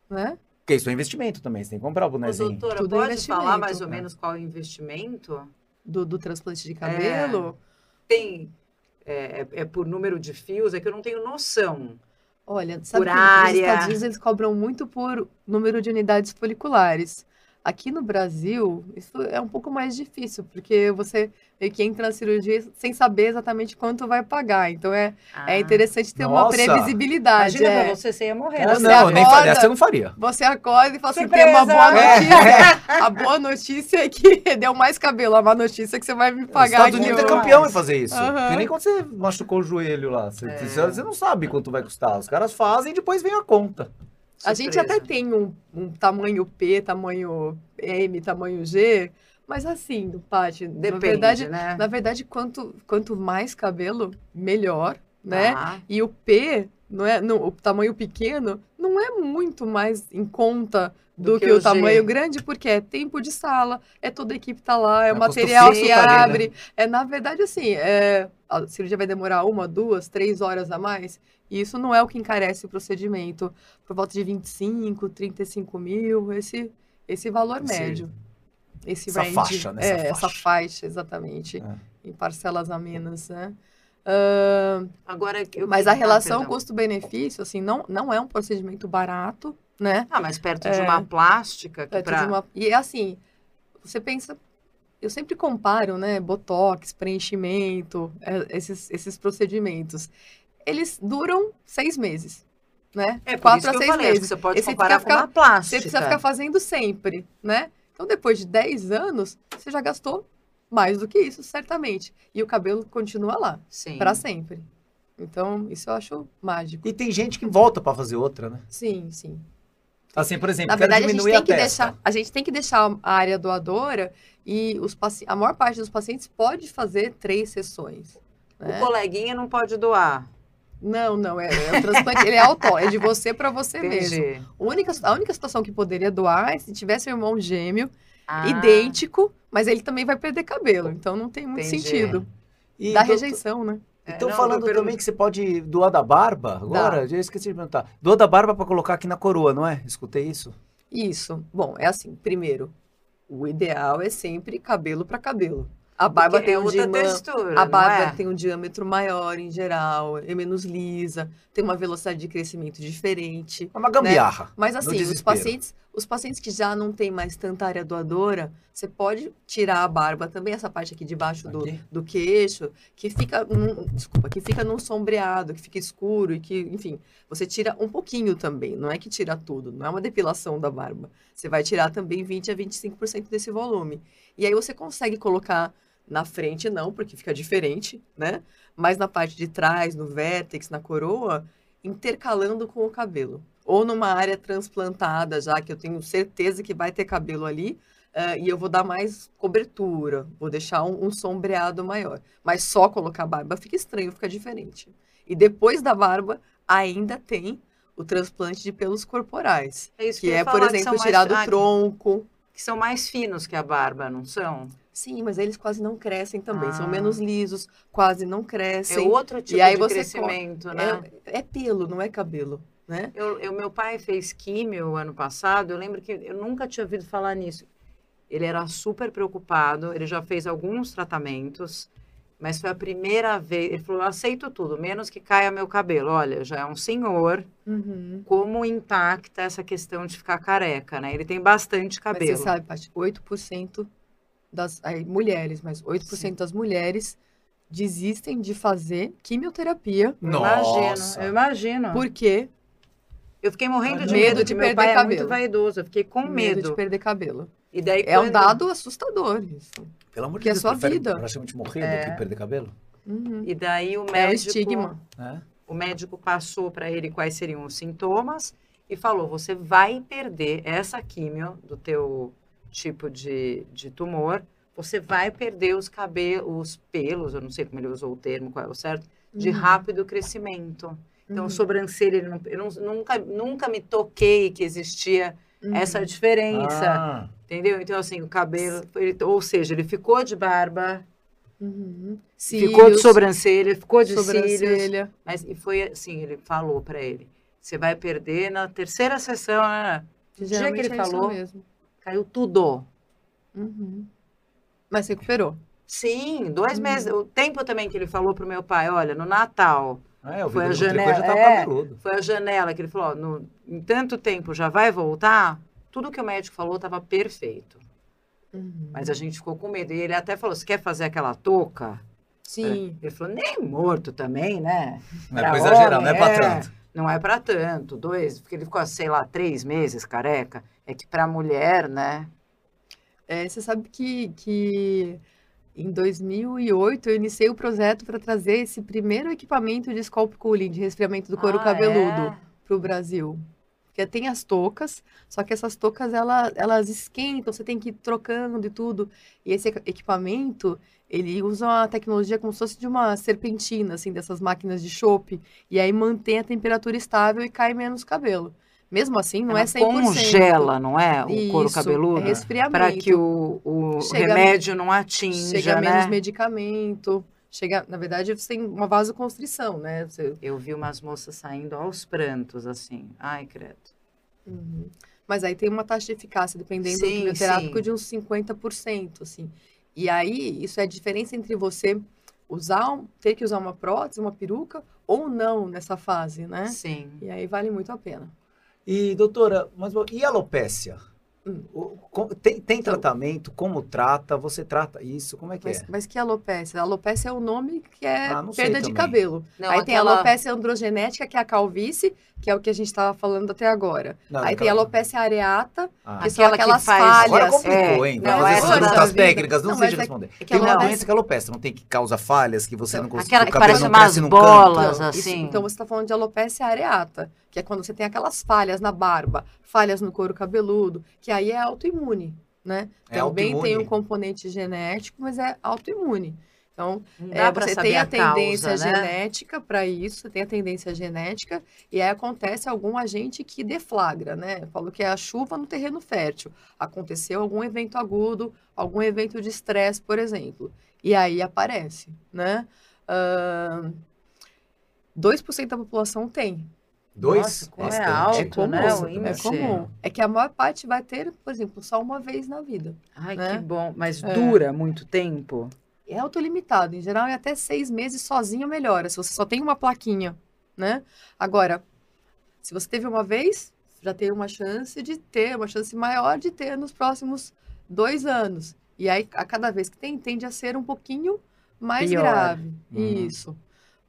[SPEAKER 3] né?
[SPEAKER 1] Porque isso é investimento também, você tem que comprar o bonezinho.
[SPEAKER 2] doutora,
[SPEAKER 3] Tudo é
[SPEAKER 2] pode falar mais ou
[SPEAKER 1] É.
[SPEAKER 2] menos qual é o investimento?
[SPEAKER 3] Do, do transplante de cabelo.
[SPEAKER 2] Tem... É, é- é por número de fios, é que eu não tenho noção.
[SPEAKER 3] Olha, sabe
[SPEAKER 2] Por
[SPEAKER 3] que nos
[SPEAKER 2] área.
[SPEAKER 3] Estados Unidos eles cobram muito por número de unidades foliculares. Aqui no Brasil, isso é um pouco mais difícil, porque você meio que entra na cirurgia sem saber exatamente quanto vai pagar. Então é, é
[SPEAKER 2] Ah.
[SPEAKER 3] interessante ter uma
[SPEAKER 1] Nossa.
[SPEAKER 3] previsibilidade.
[SPEAKER 2] Imagina
[SPEAKER 3] é.
[SPEAKER 2] pra você, você ia morrer.
[SPEAKER 3] Você
[SPEAKER 1] não, nem
[SPEAKER 3] acorda-
[SPEAKER 1] faria. Essa eu não faria.
[SPEAKER 3] Você acorda e fala assim,
[SPEAKER 2] Surpresa!
[SPEAKER 3] tem uma boa
[SPEAKER 1] É.
[SPEAKER 3] notícia. A boa notícia é que deu mais cabelo. A má notícia é que você vai me
[SPEAKER 1] Os
[SPEAKER 3] pagar
[SPEAKER 1] Estados. Unidos é campeão em fazer isso. Que nem quando você machucou o joelho lá. Você,
[SPEAKER 2] É.
[SPEAKER 1] você- você não sabe quanto vai custar. Os caras fazem e depois vem a conta.
[SPEAKER 3] A gente
[SPEAKER 2] Surpresa.
[SPEAKER 3] até tem um, um tamanho P, tamanho M, tamanho G, mas assim, Paty, na verdade,
[SPEAKER 2] né?
[SPEAKER 3] na verdade quanto, quanto mais cabelo, melhor, né?
[SPEAKER 2] Tá.
[SPEAKER 3] E o P, não é, não, o tamanho pequeno, não é muito mais em conta do,
[SPEAKER 2] Do
[SPEAKER 3] que,
[SPEAKER 2] que
[SPEAKER 3] o
[SPEAKER 2] o G.
[SPEAKER 3] tamanho grande, porque é tempo de sala, é toda a equipe tá lá, é o
[SPEAKER 1] É custo
[SPEAKER 3] material que
[SPEAKER 1] né?
[SPEAKER 3] abre. É, na verdade, assim, é, a cirurgia vai demorar uma, duas, três horas a mais, e isso não é o que encarece o procedimento. Por volta de 25, 35 mil, esse, esse valor
[SPEAKER 1] Esse-
[SPEAKER 3] médio. Esse
[SPEAKER 1] essa
[SPEAKER 3] range.
[SPEAKER 1] faixa, né?
[SPEAKER 3] É,
[SPEAKER 1] Essa
[SPEAKER 3] essa
[SPEAKER 1] faixa.
[SPEAKER 3] faixa, exatamente.
[SPEAKER 1] É.
[SPEAKER 3] Em parcelas a menos, né? Ahn,
[SPEAKER 2] Agora, eu
[SPEAKER 3] mas a relação custo-benefício, assim, não, não é um procedimento barato, né?
[SPEAKER 2] Ah, mas perto
[SPEAKER 3] É.
[SPEAKER 2] de uma plástica, que
[SPEAKER 3] Perto
[SPEAKER 2] pra...
[SPEAKER 3] de uma- E assim, você pensa. Eu sempre comparo, né? Botox, preenchimento, é, esses, esses procedimentos. Eles duram seis meses, né?
[SPEAKER 2] É, por
[SPEAKER 3] Quatro
[SPEAKER 2] isso
[SPEAKER 3] a
[SPEAKER 2] que eu
[SPEAKER 3] seis
[SPEAKER 2] falei,
[SPEAKER 3] meses.
[SPEAKER 2] você pode
[SPEAKER 3] Esse
[SPEAKER 2] comparar
[SPEAKER 3] fica-
[SPEAKER 2] com uma plástica.
[SPEAKER 3] Você precisa ficar fazendo sempre, né? Então, depois de 10 anos, você já gastou mais do que isso, certamente. E o cabelo continua lá,
[SPEAKER 2] Sim.
[SPEAKER 3] para sempre. Então, isso eu acho mágico.
[SPEAKER 1] E tem gente que volta pra fazer outra, né?
[SPEAKER 3] Sim, sim.
[SPEAKER 1] Assim, por exemplo,
[SPEAKER 3] Na
[SPEAKER 1] quero
[SPEAKER 3] verdade, a gente tem
[SPEAKER 1] a
[SPEAKER 3] que
[SPEAKER 1] testa.
[SPEAKER 3] deixar, a gente tem que deixar a área doadora e os paci- a maior parte dos pacientes pode fazer três sessões.
[SPEAKER 2] O
[SPEAKER 3] né?
[SPEAKER 2] coleguinha não pode doar.
[SPEAKER 3] Não, não, é, é o transplante, ele é autó, é de você para você mesmo.
[SPEAKER 2] Entendi.
[SPEAKER 3] A única, a única situação que poderia doar é se tivesse um irmão gêmeo,
[SPEAKER 2] Ah,
[SPEAKER 3] idêntico, mas ele também vai perder cabelo, então não tem muito
[SPEAKER 2] Entendi.
[SPEAKER 3] sentido.
[SPEAKER 1] E
[SPEAKER 3] Da
[SPEAKER 1] doutor-
[SPEAKER 3] rejeição, né?
[SPEAKER 1] Estão
[SPEAKER 2] É, não,
[SPEAKER 1] falando
[SPEAKER 2] pergunto-
[SPEAKER 1] também que você pode doar da barba agora? Já esqueci de perguntar. Doa da barba pra colocar aqui na coroa, não é? Escutei isso.
[SPEAKER 3] Isso. Bom, é assim, primeiro, o ideal é sempre cabelo para cabelo. A barba tem
[SPEAKER 2] é
[SPEAKER 3] um dimã,
[SPEAKER 2] textura,
[SPEAKER 3] A barba
[SPEAKER 2] é?
[SPEAKER 3] tem um diâmetro maior em geral, é menos lisa, tem uma velocidade de crescimento diferente.
[SPEAKER 1] É uma gambiarra.
[SPEAKER 3] Mas assim, os pacientes, os pacientes que já não têm mais tanta área doadora, você pode tirar a barba também, essa parte aqui debaixo do,
[SPEAKER 1] Aqui?
[SPEAKER 3] do queixo, que fica, num, desculpa, que fica num sombreado, que fica escuro e que, enfim, você tira um pouquinho também, não é que tira tudo, não é uma depilação da barba. Você vai tirar também 20 a 25% desse volume. E aí você consegue colocar na frente não, porque fica diferente, né? Mas na parte de trás, no vértex, na coroa, intercalando com o cabelo. Ou numa área transplantada, já que eu tenho certeza que vai ter cabelo ali, eh, e eu vou dar mais cobertura, vou deixar um, um sombreado maior. Mas só colocar barba fica estranho, fica diferente. E depois da barba, ainda tem o transplante de pelos corporais,
[SPEAKER 2] É isso
[SPEAKER 3] que
[SPEAKER 2] eu ia
[SPEAKER 3] é, por
[SPEAKER 2] falar, que
[SPEAKER 3] exemplo, tirar
[SPEAKER 2] mais-
[SPEAKER 3] do
[SPEAKER 2] ah, que-
[SPEAKER 3] tronco.
[SPEAKER 2] Que são mais finos que a barba, não são?
[SPEAKER 3] Sim, mas eles quase não crescem também, são
[SPEAKER 2] Ah.
[SPEAKER 3] menos lisos, quase não
[SPEAKER 2] É
[SPEAKER 3] crescem.
[SPEAKER 2] outro tipo de crescimento, né?
[SPEAKER 3] É, é pelo, não é cabelo, né?
[SPEAKER 2] Eu, eu- meu pai fez químio ano passado, eu lembro que eu nunca tinha ouvido falar nisso. Ele era super preocupado, ele já fez alguns tratamentos, mas foi a primeira vez. Ele falou: "Eu aceito tudo, menos que caia meu cabelo. Olha, já é um senhor, como impacta essa questão de ficar careca, né? Ele tem bastante
[SPEAKER 3] Mas
[SPEAKER 2] cabelo.
[SPEAKER 3] você sabe, Paty, 8% das aí, mulheres, mas 8% das mulheres desistem de fazer quimioterapia
[SPEAKER 2] Eu
[SPEAKER 1] Nossa.
[SPEAKER 2] imagino, eu imagino.
[SPEAKER 3] porque
[SPEAKER 2] Eu fiquei morrendo de
[SPEAKER 3] Medo
[SPEAKER 2] medo,
[SPEAKER 3] de perder
[SPEAKER 2] pai é
[SPEAKER 3] cabelo.
[SPEAKER 2] muito vaidoso. Eu fiquei com
[SPEAKER 3] medo
[SPEAKER 2] medo.
[SPEAKER 3] de perder cabelo.
[SPEAKER 2] E daí
[SPEAKER 3] É um dado assustador isso.
[SPEAKER 1] Pelo amor de
[SPEAKER 3] é
[SPEAKER 1] Deus,
[SPEAKER 3] sua
[SPEAKER 1] prefere
[SPEAKER 3] vida.
[SPEAKER 1] praticamente morrer
[SPEAKER 2] É.
[SPEAKER 1] do que perder cabelo.
[SPEAKER 3] Uhum.
[SPEAKER 2] E daí o médico
[SPEAKER 3] É o estigma.
[SPEAKER 2] O médico passou para ele quais seriam os sintomas e falou: você vai perder essa químio do teu tipo de, de tumor, você vai perder os cabelos, os pelos, eu não sei como ele usou o termo, qual é o certo, de
[SPEAKER 3] Uhum.
[SPEAKER 2] rápido crescimento. Então,
[SPEAKER 3] Uhum.
[SPEAKER 2] sobrancelha, ele não- eu nunca, nunca me toquei que existia
[SPEAKER 3] Uhum.
[SPEAKER 2] essa diferença,
[SPEAKER 1] Ah,
[SPEAKER 2] entendeu? Então, assim, o cabelo, ele- ou seja, ele ficou de barba,
[SPEAKER 3] Uhum.
[SPEAKER 2] ficou de
[SPEAKER 3] Cílios,
[SPEAKER 2] sobrancelha, ficou de cílios,
[SPEAKER 3] sobrancelha.
[SPEAKER 2] mas e foi assim, ele falou para ele, você vai perder na terceira sessão, né? No dia que
[SPEAKER 3] Geralmente
[SPEAKER 2] ele
[SPEAKER 3] é isso
[SPEAKER 2] falou,
[SPEAKER 3] mesmo.
[SPEAKER 2] Caiu tudo.
[SPEAKER 3] Uhum. Mas recuperou.
[SPEAKER 2] Sim, dois
[SPEAKER 3] Uhum.
[SPEAKER 2] meses. O tempo também que ele falou pro meu pai, olha, no Natal,
[SPEAKER 1] É, o
[SPEAKER 2] Foi a janela,
[SPEAKER 1] já tá
[SPEAKER 2] é. Foi a janela que ele falou, ó, no, em tanto tempo já vai voltar? Tudo que o médico falou estava perfeito.
[SPEAKER 3] Uhum.
[SPEAKER 2] Mas a gente ficou com medo. E ele até falou, você quer fazer aquela touca?
[SPEAKER 3] Sim.
[SPEAKER 2] Ele falou, nem morto também, né?
[SPEAKER 1] Não é
[SPEAKER 2] Pra
[SPEAKER 1] pra exagerar,
[SPEAKER 2] homem,
[SPEAKER 1] não é pra
[SPEAKER 2] é.
[SPEAKER 1] tanto.
[SPEAKER 2] Não é para tanto, dois, porque ele ficou, sei lá, três meses careca. É que para mulher, né?
[SPEAKER 3] É, você sabe que, que em 2008 eu iniciei o projeto para trazer esse primeiro equipamento de scalp cooling, de resfriamento do couro
[SPEAKER 2] Ah,
[SPEAKER 3] cabeludo,
[SPEAKER 2] é?
[SPEAKER 3] para o Brasil. Porque tem as toucas, só que essas toucas ela, elas esquentam, você tem que ir trocando e tudo. E esse equi- equipamento, ele usa uma tecnologia como se fosse de uma serpentina, assim, dessas máquinas de chope, e aí mantém a temperatura estável e cai menos cabelo. Mesmo assim, não é
[SPEAKER 2] Ela
[SPEAKER 3] 100%.
[SPEAKER 2] congela, não é? O couro
[SPEAKER 3] Isso,
[SPEAKER 2] cabeludo.
[SPEAKER 3] É resfriamento.
[SPEAKER 2] Para que o, o
[SPEAKER 3] Chega-
[SPEAKER 2] remédio não atinja,
[SPEAKER 3] chega
[SPEAKER 2] né?
[SPEAKER 3] menos medicamento. Chega, na verdade, você tem uma vasoconstrição, né? Você-
[SPEAKER 2] Eu vi umas moças saindo aos prantos, assim. Ai, credo.
[SPEAKER 3] Uhum. Mas aí tem uma taxa de eficácia, dependendo do
[SPEAKER 2] Sim,
[SPEAKER 3] quimioterápico,
[SPEAKER 2] sim.
[SPEAKER 3] de uns 50%, assim. E aí, isso é a diferença entre você usar, ter que usar uma prótese, uma peruca, ou não nessa fase, né?
[SPEAKER 2] Sim.
[SPEAKER 3] E aí vale muito a pena.
[SPEAKER 1] E, doutora, mas e alopécia? Tem, tem
[SPEAKER 3] Então-
[SPEAKER 1] tratamento? Como trata? Você trata isso? Como é que
[SPEAKER 3] Mas,
[SPEAKER 1] é?
[SPEAKER 3] mas que alopecia? Alopecia é o nome que é
[SPEAKER 1] Ah,
[SPEAKER 3] perda de cabelo.
[SPEAKER 2] Não,
[SPEAKER 3] aí tem a
[SPEAKER 2] aquela-
[SPEAKER 3] alopecia androgenética, que é a calvície, que é o que a gente estava falando até agora.
[SPEAKER 1] Não,
[SPEAKER 3] Aí tem alopecia areata,
[SPEAKER 1] Ah.
[SPEAKER 3] que são
[SPEAKER 2] Aquela que
[SPEAKER 3] aquelas
[SPEAKER 2] faz-
[SPEAKER 3] falhas.
[SPEAKER 1] Agora complicou,
[SPEAKER 3] é.
[SPEAKER 1] hein?
[SPEAKER 2] Não, da
[SPEAKER 1] perguntas técnicas, não,
[SPEAKER 3] Não,
[SPEAKER 1] sei de
[SPEAKER 3] é-
[SPEAKER 1] responder.
[SPEAKER 3] é que
[SPEAKER 1] tem uma doença que é alopecia, não tem que causa falhas, que você não consegue.
[SPEAKER 2] Aquela que parece umas bolas,
[SPEAKER 1] canto.
[SPEAKER 3] Isso,
[SPEAKER 2] assim.
[SPEAKER 3] então você está falando de alopecia areata, que é quando você tem aquelas falhas na barba, falhas no couro cabeludo, que aí é autoimune, né?
[SPEAKER 1] É
[SPEAKER 3] Também tem
[SPEAKER 1] autoimune.
[SPEAKER 3] um componente genético, mas é autoimune. Então,
[SPEAKER 2] Não
[SPEAKER 3] é, você tem a,
[SPEAKER 2] a causa,
[SPEAKER 3] tendência
[SPEAKER 2] né?
[SPEAKER 3] genética para isso, tem a tendência genética, e aí acontece algum agente que deflagra, né? Eu falo que é a chuva no terreno fértil. Aconteceu algum evento agudo, algum evento de estresse, por exemplo. E aí aparece, né? Ahn, 2% da população tem.
[SPEAKER 1] Dois?
[SPEAKER 2] Nossa, como é alto,
[SPEAKER 3] é comum,
[SPEAKER 2] né, o
[SPEAKER 3] é
[SPEAKER 2] índice.
[SPEAKER 3] comum. É que a maior parte vai ter, por exemplo, só uma vez na vida.
[SPEAKER 2] Ai,
[SPEAKER 3] né?
[SPEAKER 2] que bom. Mas
[SPEAKER 3] É.
[SPEAKER 2] dura muito tempo?
[SPEAKER 3] É autolimitado. Em geral, é até seis meses sozinho melhora, se você só tem uma plaquinha, né? Agora, se você teve uma vez, já tem uma chance de ter, uma chance maior de ter nos próximos dois anos. E aí, a cada vez que tem, tende a ser um pouquinho mais
[SPEAKER 2] Pior.
[SPEAKER 3] grave.
[SPEAKER 1] Uhum.
[SPEAKER 3] Isso.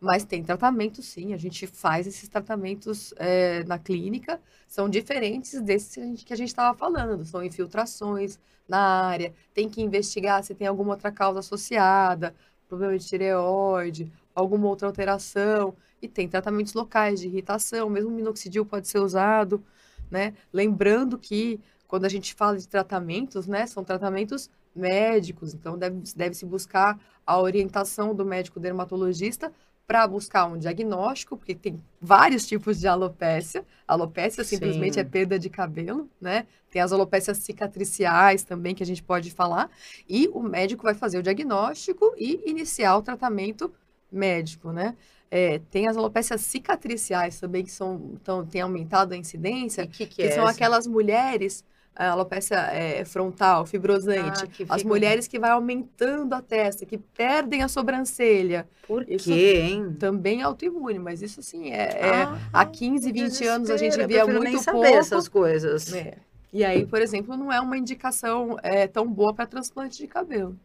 [SPEAKER 3] Mas tem tratamento, sim. A gente faz esses tratamentos é, na clínica. São diferentes desses que a gente- estava falando. São infiltrações na área. Tem que investigar se tem alguma outra causa associada, problema de tireoide, alguma outra alteração. E tem tratamentos locais de irritação. Mesmo minoxidil pode ser usado, né? Lembrando que quando a gente fala de tratamentos, né? São tratamentos médicos. Então, deve- deve-se buscar a orientação do médico dermatologista para buscar um diagnóstico, porque tem vários tipos de alopécia. Alopécia simplesmente
[SPEAKER 2] Sim.
[SPEAKER 3] é perda de cabelo, né? Tem as alopécias cicatriciais também que a gente pode falar. E o médico vai fazer o diagnóstico e iniciar o tratamento médico, né? É, tem as alopécias cicatriciais também que são, então, tem aumentado a incidência,
[SPEAKER 2] E que que
[SPEAKER 3] que
[SPEAKER 2] é
[SPEAKER 3] são
[SPEAKER 2] essa?
[SPEAKER 3] aquelas mulheres, a alopecia é, frontal, fibrosante,
[SPEAKER 2] Ah,
[SPEAKER 3] as mulheres que vai aumentando a testa, que perdem a sobrancelha,
[SPEAKER 2] Por
[SPEAKER 3] Isso-
[SPEAKER 2] quê, hein?
[SPEAKER 3] também é autoimune, mas isso sim, é, é-
[SPEAKER 2] Ah,
[SPEAKER 3] há 15, 20 anos a gente via muito
[SPEAKER 2] nem saber
[SPEAKER 3] pouco.
[SPEAKER 2] essas coisas.
[SPEAKER 3] É. E aí, por exemplo, não é uma indicação é, tão boa para transplante de cabelo.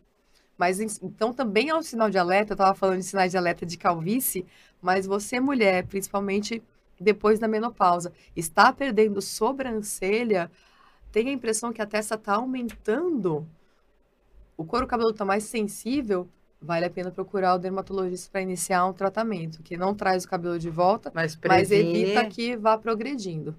[SPEAKER 3] Mas então também é um sinal de alerta, eu estava falando de sinais de alerta de calvície, mas você, mulher, principalmente depois da menopausa, está perdendo sobrancelha, tem a impressão que a testa está aumentando, o couro cabeludo está mais sensível, vale a pena procurar o dermatologista para iniciar um tratamento, que não traz o cabelo de volta,
[SPEAKER 2] Mas
[SPEAKER 3] mas evita que vá progredindo.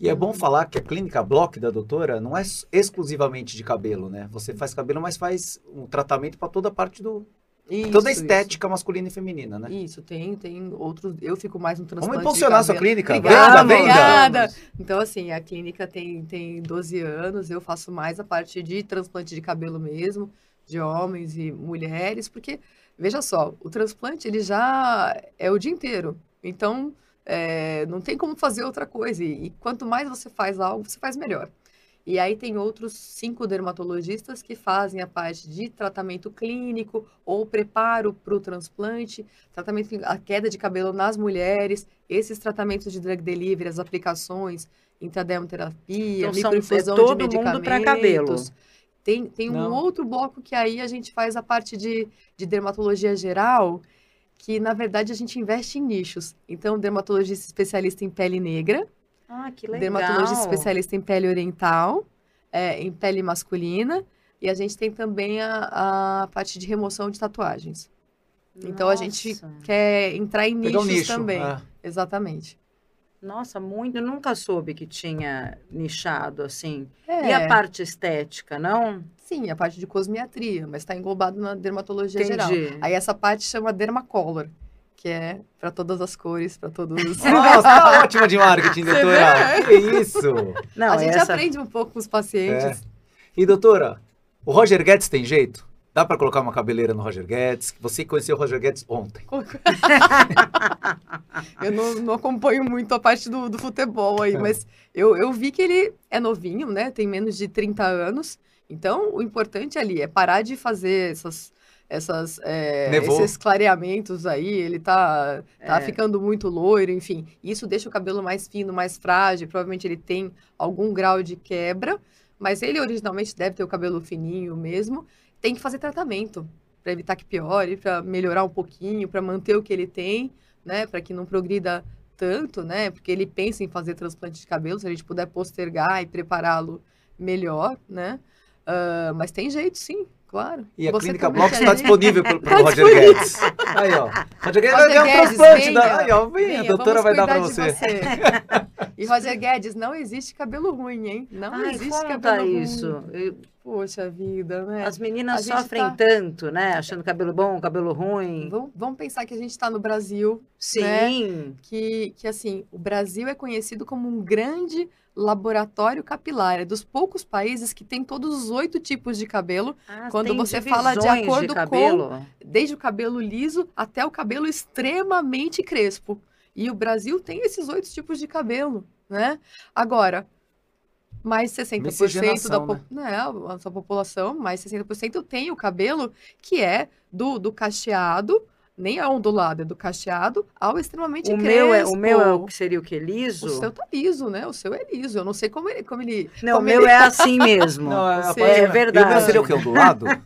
[SPEAKER 1] E é bom falar que a clínica Block da doutora não é exclusivamente de cabelo, né? Você faz cabelo, mas faz um tratamento para toda a parte do.
[SPEAKER 3] Isso,
[SPEAKER 1] toda a
[SPEAKER 3] isso.
[SPEAKER 1] estética masculina e feminina, né?
[SPEAKER 3] Isso, tem, tem outros. Eu fico mais no transplante.
[SPEAKER 1] Vamos impulsionar a sua clínica.
[SPEAKER 3] Obrigada,
[SPEAKER 1] venda.
[SPEAKER 3] obrigada. Então, assim, a clínica tem, tem 12 anos, eu faço mais a parte de transplante de cabelo mesmo, de homens e mulheres, porque, veja só, o transplante ele já é o dia inteiro. Então, é, não tem como fazer outra coisa. E, e quanto mais você faz algo, você faz melhor. E aí tem outros cinco dermatologistas que fazem a parte de tratamento clínico ou preparo para o transplante, tratamento a queda de cabelo nas mulheres, esses tratamentos de drug delivery, as aplicações, intradermoterapia,
[SPEAKER 2] Então, são-
[SPEAKER 3] microinfusão
[SPEAKER 2] é todo
[SPEAKER 3] de medicamentos.
[SPEAKER 2] pra cabelo.
[SPEAKER 3] Tem, tem um outro bloco que aí a gente faz a parte de, de dermatologia geral, que na verdade a gente investe em nichos. Então, dermatologista especialista em pele negra,
[SPEAKER 2] Ah, que legal.
[SPEAKER 3] dermatologista especialista em pele oriental, é, em pele masculina, e a gente tem também a, a parte de remoção de tatuagens. Então a gente
[SPEAKER 2] Nossa.
[SPEAKER 3] quer entrar em
[SPEAKER 1] um
[SPEAKER 3] nichos
[SPEAKER 1] nicho.
[SPEAKER 3] também.
[SPEAKER 1] é.
[SPEAKER 3] Exatamente.
[SPEAKER 2] Nossa, muito. Eu nunca soube que tinha nichado assim.
[SPEAKER 3] É,
[SPEAKER 2] E a parte estética, não?
[SPEAKER 3] Sim, a parte de cosmiatria, mas está englobado na dermatologia geral.
[SPEAKER 2] Entendi.
[SPEAKER 3] Aí essa parte chama dermacolor, que é para todas as cores, para todos os.
[SPEAKER 1] Nossa, tá ótima de marketing, doutora. Que isso.
[SPEAKER 2] Não,
[SPEAKER 3] a gente
[SPEAKER 2] essa...
[SPEAKER 3] aprende um pouco com os pacientes.
[SPEAKER 1] E doutora, o Roger Guedes tem jeito? Dá pra colocar uma cabeleira no Roger Guedes? Você conheceu o Roger Guedes ontem.
[SPEAKER 3] Eu não, não acompanho muito a parte do, do futebol aí,
[SPEAKER 1] É.
[SPEAKER 3] mas eu, eu vi que ele é novinho, né? Tem menos de 30 anos. Então, o importante ali é parar de fazer essas, essas, é, esses clareamentos aí. Ele tá, tá
[SPEAKER 2] É.
[SPEAKER 3] ficando muito loiro, enfim. Isso deixa o cabelo mais fino, mais frágil. Provavelmente ele tem algum grau de quebra, mas ele originalmente deve ter o cabelo fininho mesmo. Tem que fazer tratamento para evitar que piore, para melhorar um pouquinho, para manter o que ele tem, né? Para que não progrida tanto, né? Porque ele pensa em fazer transplante de cabelo, se a gente puder postergar e prepará-lo melhor, né? Ah, mas tem jeito, sim, claro.
[SPEAKER 1] E a
[SPEAKER 3] Você
[SPEAKER 1] Clínica Blocks
[SPEAKER 3] quer
[SPEAKER 1] está disponível para o Roger Guedes. Aí, ó. Roger Guedes vai
[SPEAKER 3] Roger
[SPEAKER 1] ganhar um
[SPEAKER 3] Guedes,
[SPEAKER 1] transplante. Da... Aí, ó, vem, a doutora vai dar para
[SPEAKER 3] de
[SPEAKER 1] você.
[SPEAKER 3] E Roger Guedes, não existe cabelo ruim, hein? Não
[SPEAKER 2] Ai,
[SPEAKER 3] existe
[SPEAKER 2] conta
[SPEAKER 3] cabelo
[SPEAKER 2] isso.
[SPEAKER 3] ruim.
[SPEAKER 2] Eu-
[SPEAKER 3] Poxa vida, né?
[SPEAKER 2] As meninas
[SPEAKER 3] A
[SPEAKER 2] sofrem
[SPEAKER 3] tá-
[SPEAKER 2] tanto, né? Achando cabelo bom, cabelo ruim.
[SPEAKER 3] Vamos, vamos pensar que a gente está no Brasil,
[SPEAKER 2] Sim.
[SPEAKER 3] que, que assim, o Brasil é conhecido como um grande laboratório capilar. É dos poucos países que tem todos os oito tipos de cabelo,
[SPEAKER 2] Ah,
[SPEAKER 3] Quando você fala de acordo com-
[SPEAKER 2] cabelo.
[SPEAKER 3] desde o cabelo liso até o cabelo extremamente crespo. E o Brasil tem esses oito tipos de cabelo, né? Agora, mais 60% da,
[SPEAKER 1] Miscigenação,
[SPEAKER 3] po- né, a sua população, mais 60% tem o cabelo que é do, do cacheado, nem é ondulado, é do cacheado ao extremamente
[SPEAKER 2] O
[SPEAKER 3] crespo.
[SPEAKER 2] meu, é, o meu é o que seria o que? Liso?
[SPEAKER 3] O seu tá liso, né? O seu é liso. Eu não sei como ele... Como ele
[SPEAKER 2] Não, o
[SPEAKER 3] como
[SPEAKER 2] meu
[SPEAKER 3] ele-
[SPEAKER 2] é assim mesmo.
[SPEAKER 1] Não, é,
[SPEAKER 3] Você-
[SPEAKER 2] é
[SPEAKER 1] E o meu
[SPEAKER 2] verdade.
[SPEAKER 1] seria o? Ondulado?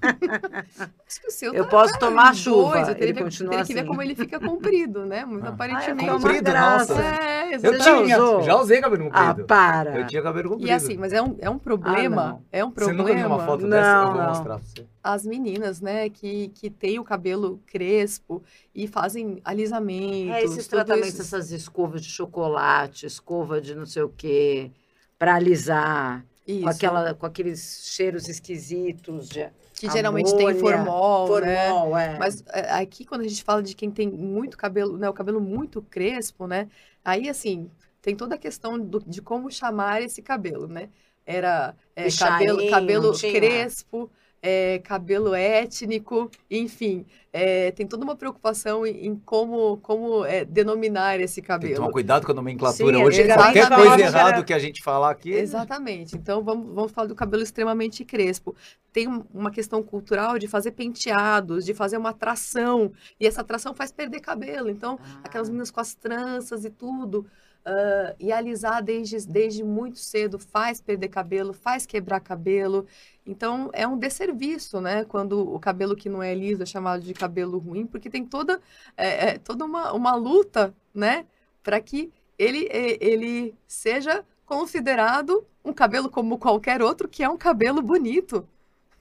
[SPEAKER 3] Que o seu
[SPEAKER 2] Eu
[SPEAKER 3] tá-
[SPEAKER 2] posso
[SPEAKER 3] tá
[SPEAKER 2] tomar chuva,
[SPEAKER 3] dois, eu teria
[SPEAKER 2] ele
[SPEAKER 3] que-
[SPEAKER 2] continua
[SPEAKER 3] teria que ver
[SPEAKER 2] assim.
[SPEAKER 3] como ele fica comprido, né? Muito
[SPEAKER 1] Ah.
[SPEAKER 3] aparentemente.
[SPEAKER 2] Ah, é uma
[SPEAKER 1] Comprido,
[SPEAKER 2] graça.
[SPEAKER 1] nossa.
[SPEAKER 3] É,
[SPEAKER 1] Eu
[SPEAKER 2] Você
[SPEAKER 1] tinha,
[SPEAKER 2] usou?
[SPEAKER 1] já usei cabelo
[SPEAKER 2] Ah,
[SPEAKER 1] comprido.
[SPEAKER 2] para.
[SPEAKER 1] Eu tinha cabelo comprido.
[SPEAKER 3] E assim, mas é um, é um problema,
[SPEAKER 2] não.
[SPEAKER 3] é um
[SPEAKER 1] Você
[SPEAKER 3] problema.
[SPEAKER 1] nunca viu uma foto
[SPEAKER 2] Não,
[SPEAKER 1] dessa? Eu vou mostrar pra você.
[SPEAKER 3] As meninas, né, que, que têm o cabelo crespo e fazem alisamentos.
[SPEAKER 2] É, esses tratamentos,
[SPEAKER 3] isso.
[SPEAKER 2] essas escovas de chocolate, escova de não sei o quê, pra alisar,
[SPEAKER 3] Isso,
[SPEAKER 2] com, aquela, com aqueles cheiros esquisitos de
[SPEAKER 3] que geralmente tem
[SPEAKER 2] amônia,
[SPEAKER 3] formol, né?
[SPEAKER 2] formol, é.
[SPEAKER 3] Mas é, aqui, quando a gente fala de quem tem muito cabelo, né, o cabelo muito crespo, né? Aí, assim, tem toda a questão do- de como chamar esse cabelo, né? Era é, cabelo, cabelo crespo, é, cabelo étnico, enfim. é, tem toda uma preocupação em, em como, como é, denominar esse
[SPEAKER 1] Tem que
[SPEAKER 3] cabelo.
[SPEAKER 1] tomar cuidado com a nomenclatura.
[SPEAKER 2] Sim,
[SPEAKER 1] Hoje, qualquer coisa
[SPEAKER 3] que
[SPEAKER 1] errada que a gente falar aqui...
[SPEAKER 3] Exatamente. Então, vamos, vamos falar do cabelo extremamente crespo. Tem um- uma questão cultural de fazer penteados, de fazer uma atração. E essa atração faz perder cabelo. Então, aquelas
[SPEAKER 2] Ah.
[SPEAKER 3] meninas com as tranças e tudo. Ah, e alisar desde, desde muito cedo faz perder cabelo, faz quebrar cabelo. Então, é um desserviço, né? Quando o cabelo que não é liso é chamado de cabelo ruim, porque tem toda, é, é, toda uma, uma luta, né? Para que ele, ele seja considerado um cabelo como qualquer outro, que é um cabelo bonito.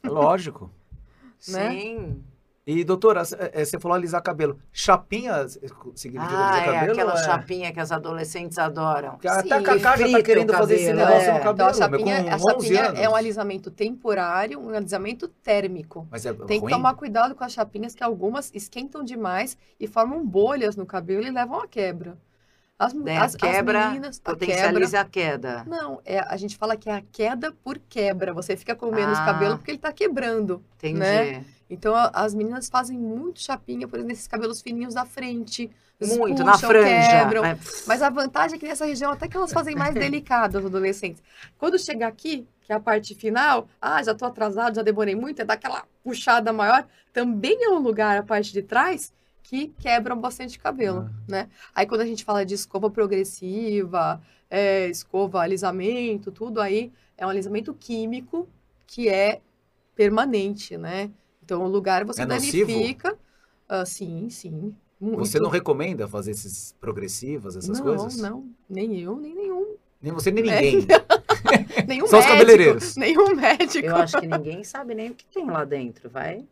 [SPEAKER 1] É Lógico.
[SPEAKER 3] né?
[SPEAKER 2] Sim.
[SPEAKER 1] E, doutora, c- é, você falou alisar cabelo. Chapinha significa
[SPEAKER 2] Ah,
[SPEAKER 1] alisar
[SPEAKER 2] é
[SPEAKER 1] cabelo?
[SPEAKER 2] aquela
[SPEAKER 1] é?
[SPEAKER 2] chapinha que as adolescentes adoram.
[SPEAKER 1] Até
[SPEAKER 3] Sim,
[SPEAKER 1] a Cacá já tá querendo
[SPEAKER 2] o
[SPEAKER 1] fazer esse
[SPEAKER 2] cabelo,
[SPEAKER 1] negócio
[SPEAKER 2] é.
[SPEAKER 1] no
[SPEAKER 3] Então,
[SPEAKER 1] cabelo,
[SPEAKER 3] a chapinha,
[SPEAKER 1] meu,
[SPEAKER 3] a
[SPEAKER 1] com 11
[SPEAKER 3] chapinha é um alisamento temporário, um alisamento térmico.
[SPEAKER 1] Mas é
[SPEAKER 3] Tem que
[SPEAKER 1] ruim?
[SPEAKER 3] tomar cuidado com as chapinhas, que algumas esquentam demais e formam bolhas no cabelo e levam à quebra. As,
[SPEAKER 2] Daí
[SPEAKER 3] as,
[SPEAKER 2] a quebra
[SPEAKER 3] as meninas, a quebra,
[SPEAKER 2] potencializa a queda.
[SPEAKER 3] não, é, a gente fala que é a queda por quebra. Você fica com menos
[SPEAKER 2] Ah.
[SPEAKER 3] cabelo porque ele está quebrando.
[SPEAKER 2] Entendi.
[SPEAKER 3] né? Então, as meninas fazem muito chapinha, por exemplo, nesses cabelos fininhos da frente.
[SPEAKER 2] Muito, na
[SPEAKER 3] puxam,
[SPEAKER 2] franja.
[SPEAKER 3] quebram.
[SPEAKER 2] É,
[SPEAKER 3] Mas a vantagem é que nessa região, até que elas fazem mais delicadas, os adolescentes. Quando chega aqui, que é a parte final, ah, já tô atrasado, já demorei muito, é dar aquela puxada maior. Também é um lugar, a parte de trás, que quebram bastante cabelo, né? Aí quando a gente fala de escova progressiva, é, escova, alisamento, tudo aí, é um alisamento químico que é permanente, né? Então o lugar você
[SPEAKER 1] É nocivo?
[SPEAKER 3] danifica. ah, sim, sim. Muito.
[SPEAKER 1] Você não recomenda fazer esses progressivos, essas
[SPEAKER 3] não,
[SPEAKER 1] coisas?
[SPEAKER 3] Não, nem eu, nem nenhum.
[SPEAKER 1] Nem você, nem
[SPEAKER 3] É.
[SPEAKER 1] ninguém.
[SPEAKER 3] Nenhum
[SPEAKER 1] Só os
[SPEAKER 3] médico.
[SPEAKER 1] cabeleireiros.
[SPEAKER 3] Nenhum médico.
[SPEAKER 2] eu acho que ninguém sabe nem o que tem lá dentro, vai?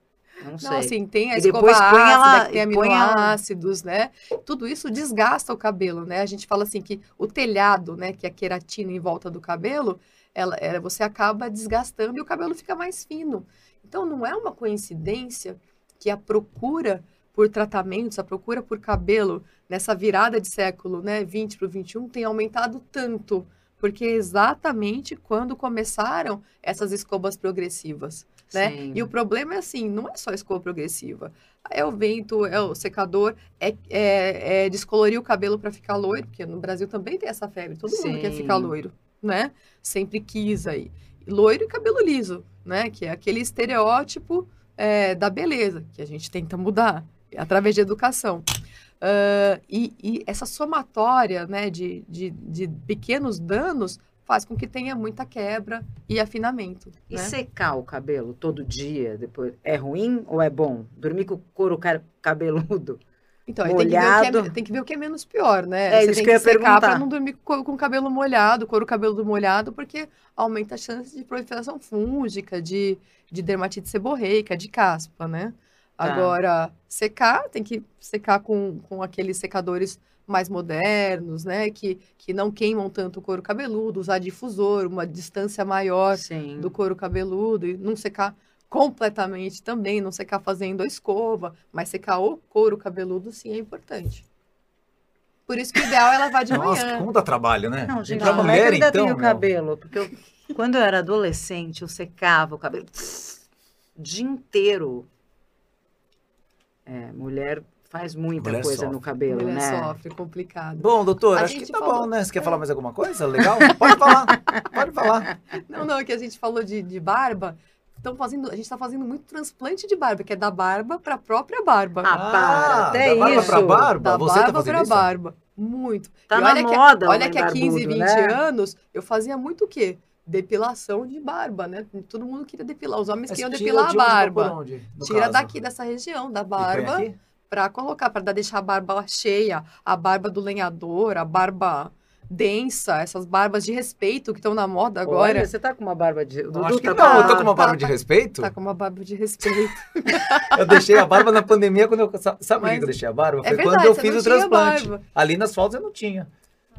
[SPEAKER 2] Não sei.
[SPEAKER 3] Não, assim, tem a
[SPEAKER 2] E
[SPEAKER 3] escova ácida,
[SPEAKER 2] ela-
[SPEAKER 3] que tem aminoácidos, né? Tudo isso desgasta o cabelo, né? A gente fala assim que o telhado, né, que é a queratina em volta do cabelo, ela, ela- você acaba desgastando e o cabelo fica mais fino. Então, não é uma coincidência que a procura por tratamentos, a procura por cabelo nessa virada de século, né, 20 para o 21, tem aumentado tanto, porque é exatamente quando começaram essas escovas progressivas né?
[SPEAKER 2] Sim.
[SPEAKER 3] E o problema é assim, não é só a escova progressiva. É o vento, é o secador, é, é, é descolorir o cabelo para ficar loiro, porque no Brasil também tem essa febre, todo mundo quer
[SPEAKER 2] Sim.
[SPEAKER 3] ficar loiro, né? Sempre quis aí. Loiro e cabelo liso, né? Que é aquele estereótipo é, da beleza, que a gente tenta mudar através de educação. Ah, e, e essa somatória né, de, de, de pequenos danos faz com que tenha muita quebra e afinamento.
[SPEAKER 2] E
[SPEAKER 3] né?
[SPEAKER 2] secar o cabelo todo dia depois é ruim ou é bom? Dormir com o couro ca- cabeludo?
[SPEAKER 3] Então, tem que, ver o que é, tem que ver o que é menos pior, né?
[SPEAKER 2] É
[SPEAKER 3] Você
[SPEAKER 2] isso
[SPEAKER 3] tem
[SPEAKER 2] que eu ia
[SPEAKER 3] secar para não dormir com, com o cabelo molhado, couro cabelo molhado, porque aumenta a chance de proliferação fúngica, de, de dermatite seborreica, de caspa, né?
[SPEAKER 2] Tá.
[SPEAKER 3] Agora, secar, tem que secar com, com aqueles secadores mais modernos, né? Que, que não queimam tanto o couro cabeludo, usar difusor, uma distância maior
[SPEAKER 2] Sim.
[SPEAKER 3] do couro cabeludo e não secar completamente também, não secar fazendo a escova, mas secar o couro cabeludo sim é importante. Por isso que o ideal é lavar de
[SPEAKER 1] Nossa,
[SPEAKER 3] manhã.
[SPEAKER 1] como dá trabalho, né?
[SPEAKER 2] Não, gente,
[SPEAKER 1] pra
[SPEAKER 2] como
[SPEAKER 1] mulher,
[SPEAKER 2] é ainda
[SPEAKER 1] então,
[SPEAKER 2] tenho
[SPEAKER 1] meu.
[SPEAKER 2] cabelo? Porque eu- quando eu era adolescente, eu secava o cabelo o dia inteiro. É, mulher faz muita
[SPEAKER 1] Mulher
[SPEAKER 2] coisa
[SPEAKER 1] sofre.
[SPEAKER 2] no cabelo,
[SPEAKER 3] Mulher
[SPEAKER 2] né?
[SPEAKER 3] sofre, complicado.
[SPEAKER 1] Bom, doutor,
[SPEAKER 3] A
[SPEAKER 1] acho que tá
[SPEAKER 3] falou-
[SPEAKER 1] bom, né? Você quer falar mais alguma coisa? Legal? Pode falar. Pode falar.
[SPEAKER 3] Não, não, é que a gente falou de, de barba. Estão fazendo, a gente está fazendo muito transplante de barba, que é da barba para a própria barba.
[SPEAKER 2] Ah, para, até
[SPEAKER 1] da barba
[SPEAKER 2] isso.
[SPEAKER 1] pra barba?
[SPEAKER 3] da
[SPEAKER 1] Você tá
[SPEAKER 3] barba
[SPEAKER 1] fazendo
[SPEAKER 3] para
[SPEAKER 1] isso?
[SPEAKER 3] barba. Muito.
[SPEAKER 2] Tá
[SPEAKER 3] E
[SPEAKER 2] na
[SPEAKER 3] olha que,
[SPEAKER 2] moda
[SPEAKER 3] olha que há 15,
[SPEAKER 2] barbudo,
[SPEAKER 3] 20
[SPEAKER 2] né?
[SPEAKER 3] anos eu fazia muito o quê? Depilação de barba, né? Todo mundo queria depilar. Os homens
[SPEAKER 1] Mas
[SPEAKER 3] queriam depilar a barba.
[SPEAKER 1] onde,
[SPEAKER 3] Tira
[SPEAKER 1] caso?
[SPEAKER 3] daqui dessa região da barba para colocar, para deixar a barba cheia, a barba do lenhador, a barba densa, essas barbas de respeito que estão na moda agora.
[SPEAKER 2] Olha, você tá com uma barba de.
[SPEAKER 1] Eu
[SPEAKER 2] Dudu
[SPEAKER 1] acho que
[SPEAKER 2] tá
[SPEAKER 1] não,
[SPEAKER 2] com
[SPEAKER 1] eu tô com uma
[SPEAKER 3] tá,
[SPEAKER 1] barba de respeito.
[SPEAKER 3] Tá com uma barba de respeito.
[SPEAKER 1] Eu deixei a barba na pandemia quando eu. Sabe por que
[SPEAKER 3] Mas-
[SPEAKER 1] eu deixei a barba?
[SPEAKER 3] É
[SPEAKER 1] Foi
[SPEAKER 3] verdade,
[SPEAKER 1] quando eu fiz o transplante.
[SPEAKER 3] barba.
[SPEAKER 1] Ali nas fotos eu não tinha.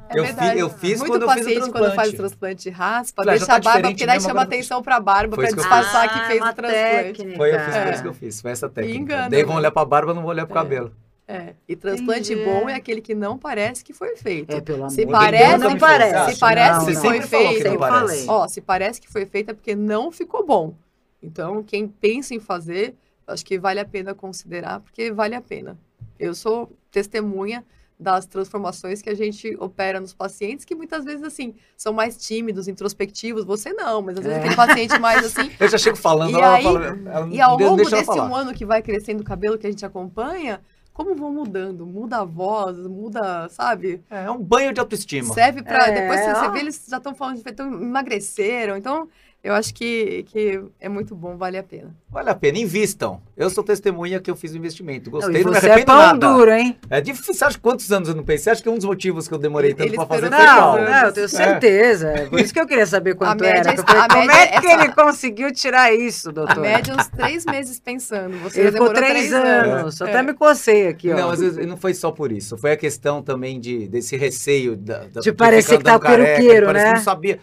[SPEAKER 3] É
[SPEAKER 1] eu, fi- eu fiz
[SPEAKER 3] Muito
[SPEAKER 1] quando eu fiz o
[SPEAKER 3] paciente, quando faz o
[SPEAKER 1] transplante.
[SPEAKER 3] transplante, raspa,
[SPEAKER 1] ah, já
[SPEAKER 3] deixa
[SPEAKER 1] tá
[SPEAKER 3] a barba, porque daí chama atenção pra barba,
[SPEAKER 1] Foi
[SPEAKER 3] pra
[SPEAKER 1] isso que eu
[SPEAKER 3] disfarçar
[SPEAKER 2] fiz.
[SPEAKER 3] que fez
[SPEAKER 2] Ah,
[SPEAKER 3] o transplante.
[SPEAKER 2] técnica.
[SPEAKER 1] Foi, eu fiz,
[SPEAKER 3] É.
[SPEAKER 1] isso que eu fiz. Foi essa técnica.
[SPEAKER 3] engana,
[SPEAKER 1] Daí vão
[SPEAKER 3] né?
[SPEAKER 1] olhar pra barba, não vão olhar pro
[SPEAKER 3] É.
[SPEAKER 1] cabelo.
[SPEAKER 3] É. E transplante
[SPEAKER 2] Entendi.
[SPEAKER 3] bom é aquele que não parece que foi feito.
[SPEAKER 2] É, pelo amor
[SPEAKER 3] Se
[SPEAKER 2] de
[SPEAKER 3] parece-
[SPEAKER 2] Deus, não parece.
[SPEAKER 3] se parece
[SPEAKER 2] não,
[SPEAKER 3] que foi
[SPEAKER 1] que
[SPEAKER 3] feito,
[SPEAKER 1] parece.
[SPEAKER 2] falei.
[SPEAKER 3] Ó, se parece que foi feito é porque não ficou bom. Então, quem pensa em fazer, acho que vale a pena considerar, porque vale a pena. Eu sou testemunha das transformações que a gente opera nos pacientes, que muitas vezes, assim, são mais tímidos, introspectivos. Você não, mas às vezes
[SPEAKER 2] É.
[SPEAKER 3] tem paciente mais assim.
[SPEAKER 1] Eu já chego falando,
[SPEAKER 3] E
[SPEAKER 1] ela
[SPEAKER 3] aí-
[SPEAKER 1] fala. Ela
[SPEAKER 3] E ao longo desse um ano que vai crescendo o cabelo que a gente acompanha, como vão mudando? Muda a voz, muda, sabe?
[SPEAKER 1] É, é um banho de autoestima.
[SPEAKER 3] Serve pra.
[SPEAKER 2] É,
[SPEAKER 3] depois você,
[SPEAKER 2] ó.
[SPEAKER 3] você vê, eles já estão falando de então, emagreceram. Então, eu acho que, que é muito bom, vale a pena.
[SPEAKER 1] Vale a pena, invistam. Eu sou testemunha que eu fiz o investimento.
[SPEAKER 2] Não,
[SPEAKER 1] Gostei,
[SPEAKER 2] e
[SPEAKER 1] não, me
[SPEAKER 2] você é
[SPEAKER 1] arrependo
[SPEAKER 2] pão
[SPEAKER 1] nada.
[SPEAKER 2] duro, hein?
[SPEAKER 1] É difícil. Você acha quantos anos eu não pensei? Você acha que um dos motivos que eu demorei tanto pra fazer foi
[SPEAKER 3] três?
[SPEAKER 2] Não, não, eu tenho certeza. É Por isso que eu queria saber quanto
[SPEAKER 3] média
[SPEAKER 2] era.
[SPEAKER 3] está-
[SPEAKER 2] falei,
[SPEAKER 3] a
[SPEAKER 2] como
[SPEAKER 3] média
[SPEAKER 2] é que
[SPEAKER 3] é essa.
[SPEAKER 2] ele conseguiu tirar isso, doutor?
[SPEAKER 3] A média, uns três meses pensando. Você
[SPEAKER 2] Ele ficou
[SPEAKER 3] demorou
[SPEAKER 2] três anos. Eu
[SPEAKER 3] É.
[SPEAKER 2] até me cocei aqui, ó.
[SPEAKER 1] Não, às vezes não foi só por isso. Foi a questão também de, desse receio da, da,
[SPEAKER 2] De parecer
[SPEAKER 1] ficar
[SPEAKER 2] que tá peruqueiro,
[SPEAKER 1] de parecer
[SPEAKER 2] né?
[SPEAKER 1] que não sabia.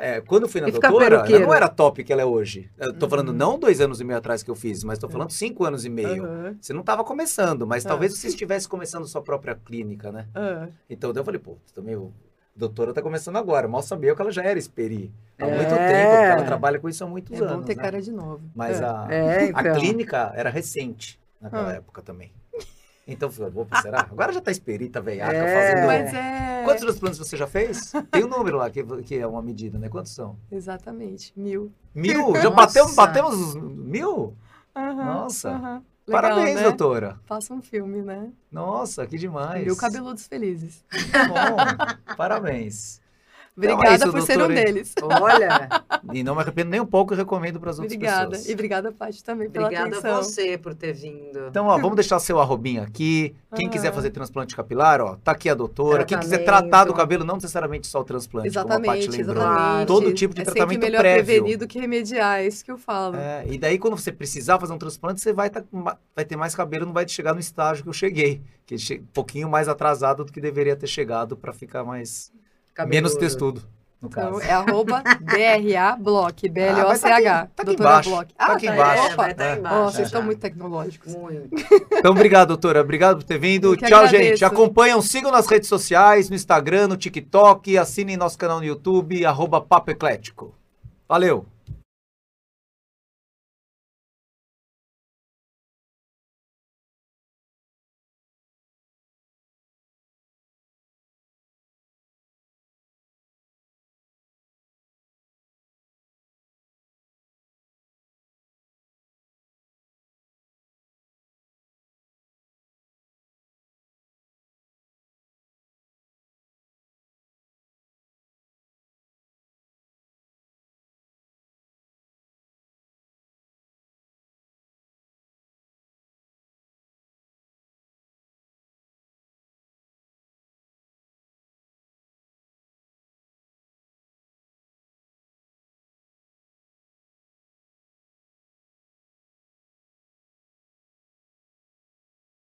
[SPEAKER 1] É, quando eu fui na
[SPEAKER 2] E
[SPEAKER 1] doutora, não era top que ela é hoje. Eu tô falando
[SPEAKER 3] Uhum.
[SPEAKER 1] não dois anos e meio atrás que eu fiz, mas tô falando cinco anos e meio.
[SPEAKER 3] Aham,
[SPEAKER 1] Você não estava começando, mas
[SPEAKER 3] Ah.
[SPEAKER 1] talvez você estivesse começando sua própria clínica, né?
[SPEAKER 3] aham.
[SPEAKER 1] Então eu falei, pô, também eu doutora tá começando agora. Mal sabia que ela já era experi. Há
[SPEAKER 2] É.
[SPEAKER 1] muito tempo, porque ela trabalha com isso há muitos
[SPEAKER 3] É
[SPEAKER 1] anos.
[SPEAKER 3] bom ter
[SPEAKER 1] né?
[SPEAKER 3] cara de novo.
[SPEAKER 1] Mas
[SPEAKER 3] É.
[SPEAKER 1] a,
[SPEAKER 2] É,
[SPEAKER 1] a
[SPEAKER 2] então.
[SPEAKER 1] clínica era recente naquela
[SPEAKER 3] Ah.
[SPEAKER 1] época também. Então, opa, será? Agora já tá esperita, veiaca,
[SPEAKER 2] É.
[SPEAKER 1] fazendo...
[SPEAKER 3] Mas é.
[SPEAKER 1] Quantos transplantes você já fez? Tem um número lá que, que é uma medida, né? Quantos são?
[SPEAKER 3] Exatamente, mil.
[SPEAKER 1] Mil? Já batemos, batemos os mil?
[SPEAKER 3] Aham,
[SPEAKER 1] Nossa.
[SPEAKER 3] aham. Legal,
[SPEAKER 1] Parabéns,
[SPEAKER 3] né?
[SPEAKER 1] doutora.
[SPEAKER 3] Faça um filme, né?
[SPEAKER 1] Nossa, que demais.
[SPEAKER 3] Mil cabeludos felizes.
[SPEAKER 1] Bom, parabéns. Então é
[SPEAKER 3] Obrigada
[SPEAKER 1] isso,
[SPEAKER 3] por ser um deles.
[SPEAKER 2] Olha,
[SPEAKER 1] E não me arrependo nem um pouco e recomendo para as outras
[SPEAKER 3] Obrigada.
[SPEAKER 1] pessoas.
[SPEAKER 3] E obrigada, Paty, também pela
[SPEAKER 2] obrigada a
[SPEAKER 3] atenção.
[SPEAKER 2] você por ter vindo.
[SPEAKER 1] Então, ó, vamos deixar seu arrobinho aqui. Quem
[SPEAKER 3] Aham.
[SPEAKER 1] quiser fazer transplante capilar, ó, tá aqui a doutora. Quem quiser
[SPEAKER 2] Tratamento.
[SPEAKER 1] tratar do cabelo, não necessariamente só o transplante, como a Paty
[SPEAKER 3] Exatamente,
[SPEAKER 1] lembrou.
[SPEAKER 3] exatamente.
[SPEAKER 1] Todo tipo de
[SPEAKER 3] é
[SPEAKER 1] tratamento
[SPEAKER 3] sempre melhor
[SPEAKER 1] prévio.
[SPEAKER 3] prevenir do que remediar, é isso que eu falo.
[SPEAKER 1] É, e daí, quando você precisar fazer um transplante, você vai, tá, vai ter mais cabelo, não vai chegar no estágio que eu cheguei. Que é um pouquinho mais atrasado do que deveria ter chegado para ficar mais menos
[SPEAKER 2] Cabeludo.
[SPEAKER 1] testudo, no
[SPEAKER 3] Então,
[SPEAKER 1] caso.
[SPEAKER 3] é arroba DRA Block, B-L-O-C-H.
[SPEAKER 1] Ah, tá aqui- tá aqui
[SPEAKER 3] doutora
[SPEAKER 1] embaixo,
[SPEAKER 3] Block.
[SPEAKER 1] tá aqui
[SPEAKER 3] aí,
[SPEAKER 1] embaixo.
[SPEAKER 3] Opa.
[SPEAKER 2] vai estar
[SPEAKER 1] É.
[SPEAKER 2] embaixo.
[SPEAKER 3] Ó, vocês
[SPEAKER 2] já.
[SPEAKER 3] estão muito tecnológicos.
[SPEAKER 2] Muito.
[SPEAKER 1] Então, obrigado, doutora. Obrigado por ter vindo. Tchau,
[SPEAKER 3] agradeço.
[SPEAKER 1] gente. Acompanham, sigam nas redes sociais, no Instagram, no TikTok, assinem nosso canal no YouTube, arroba Papo Eclético. Valeu!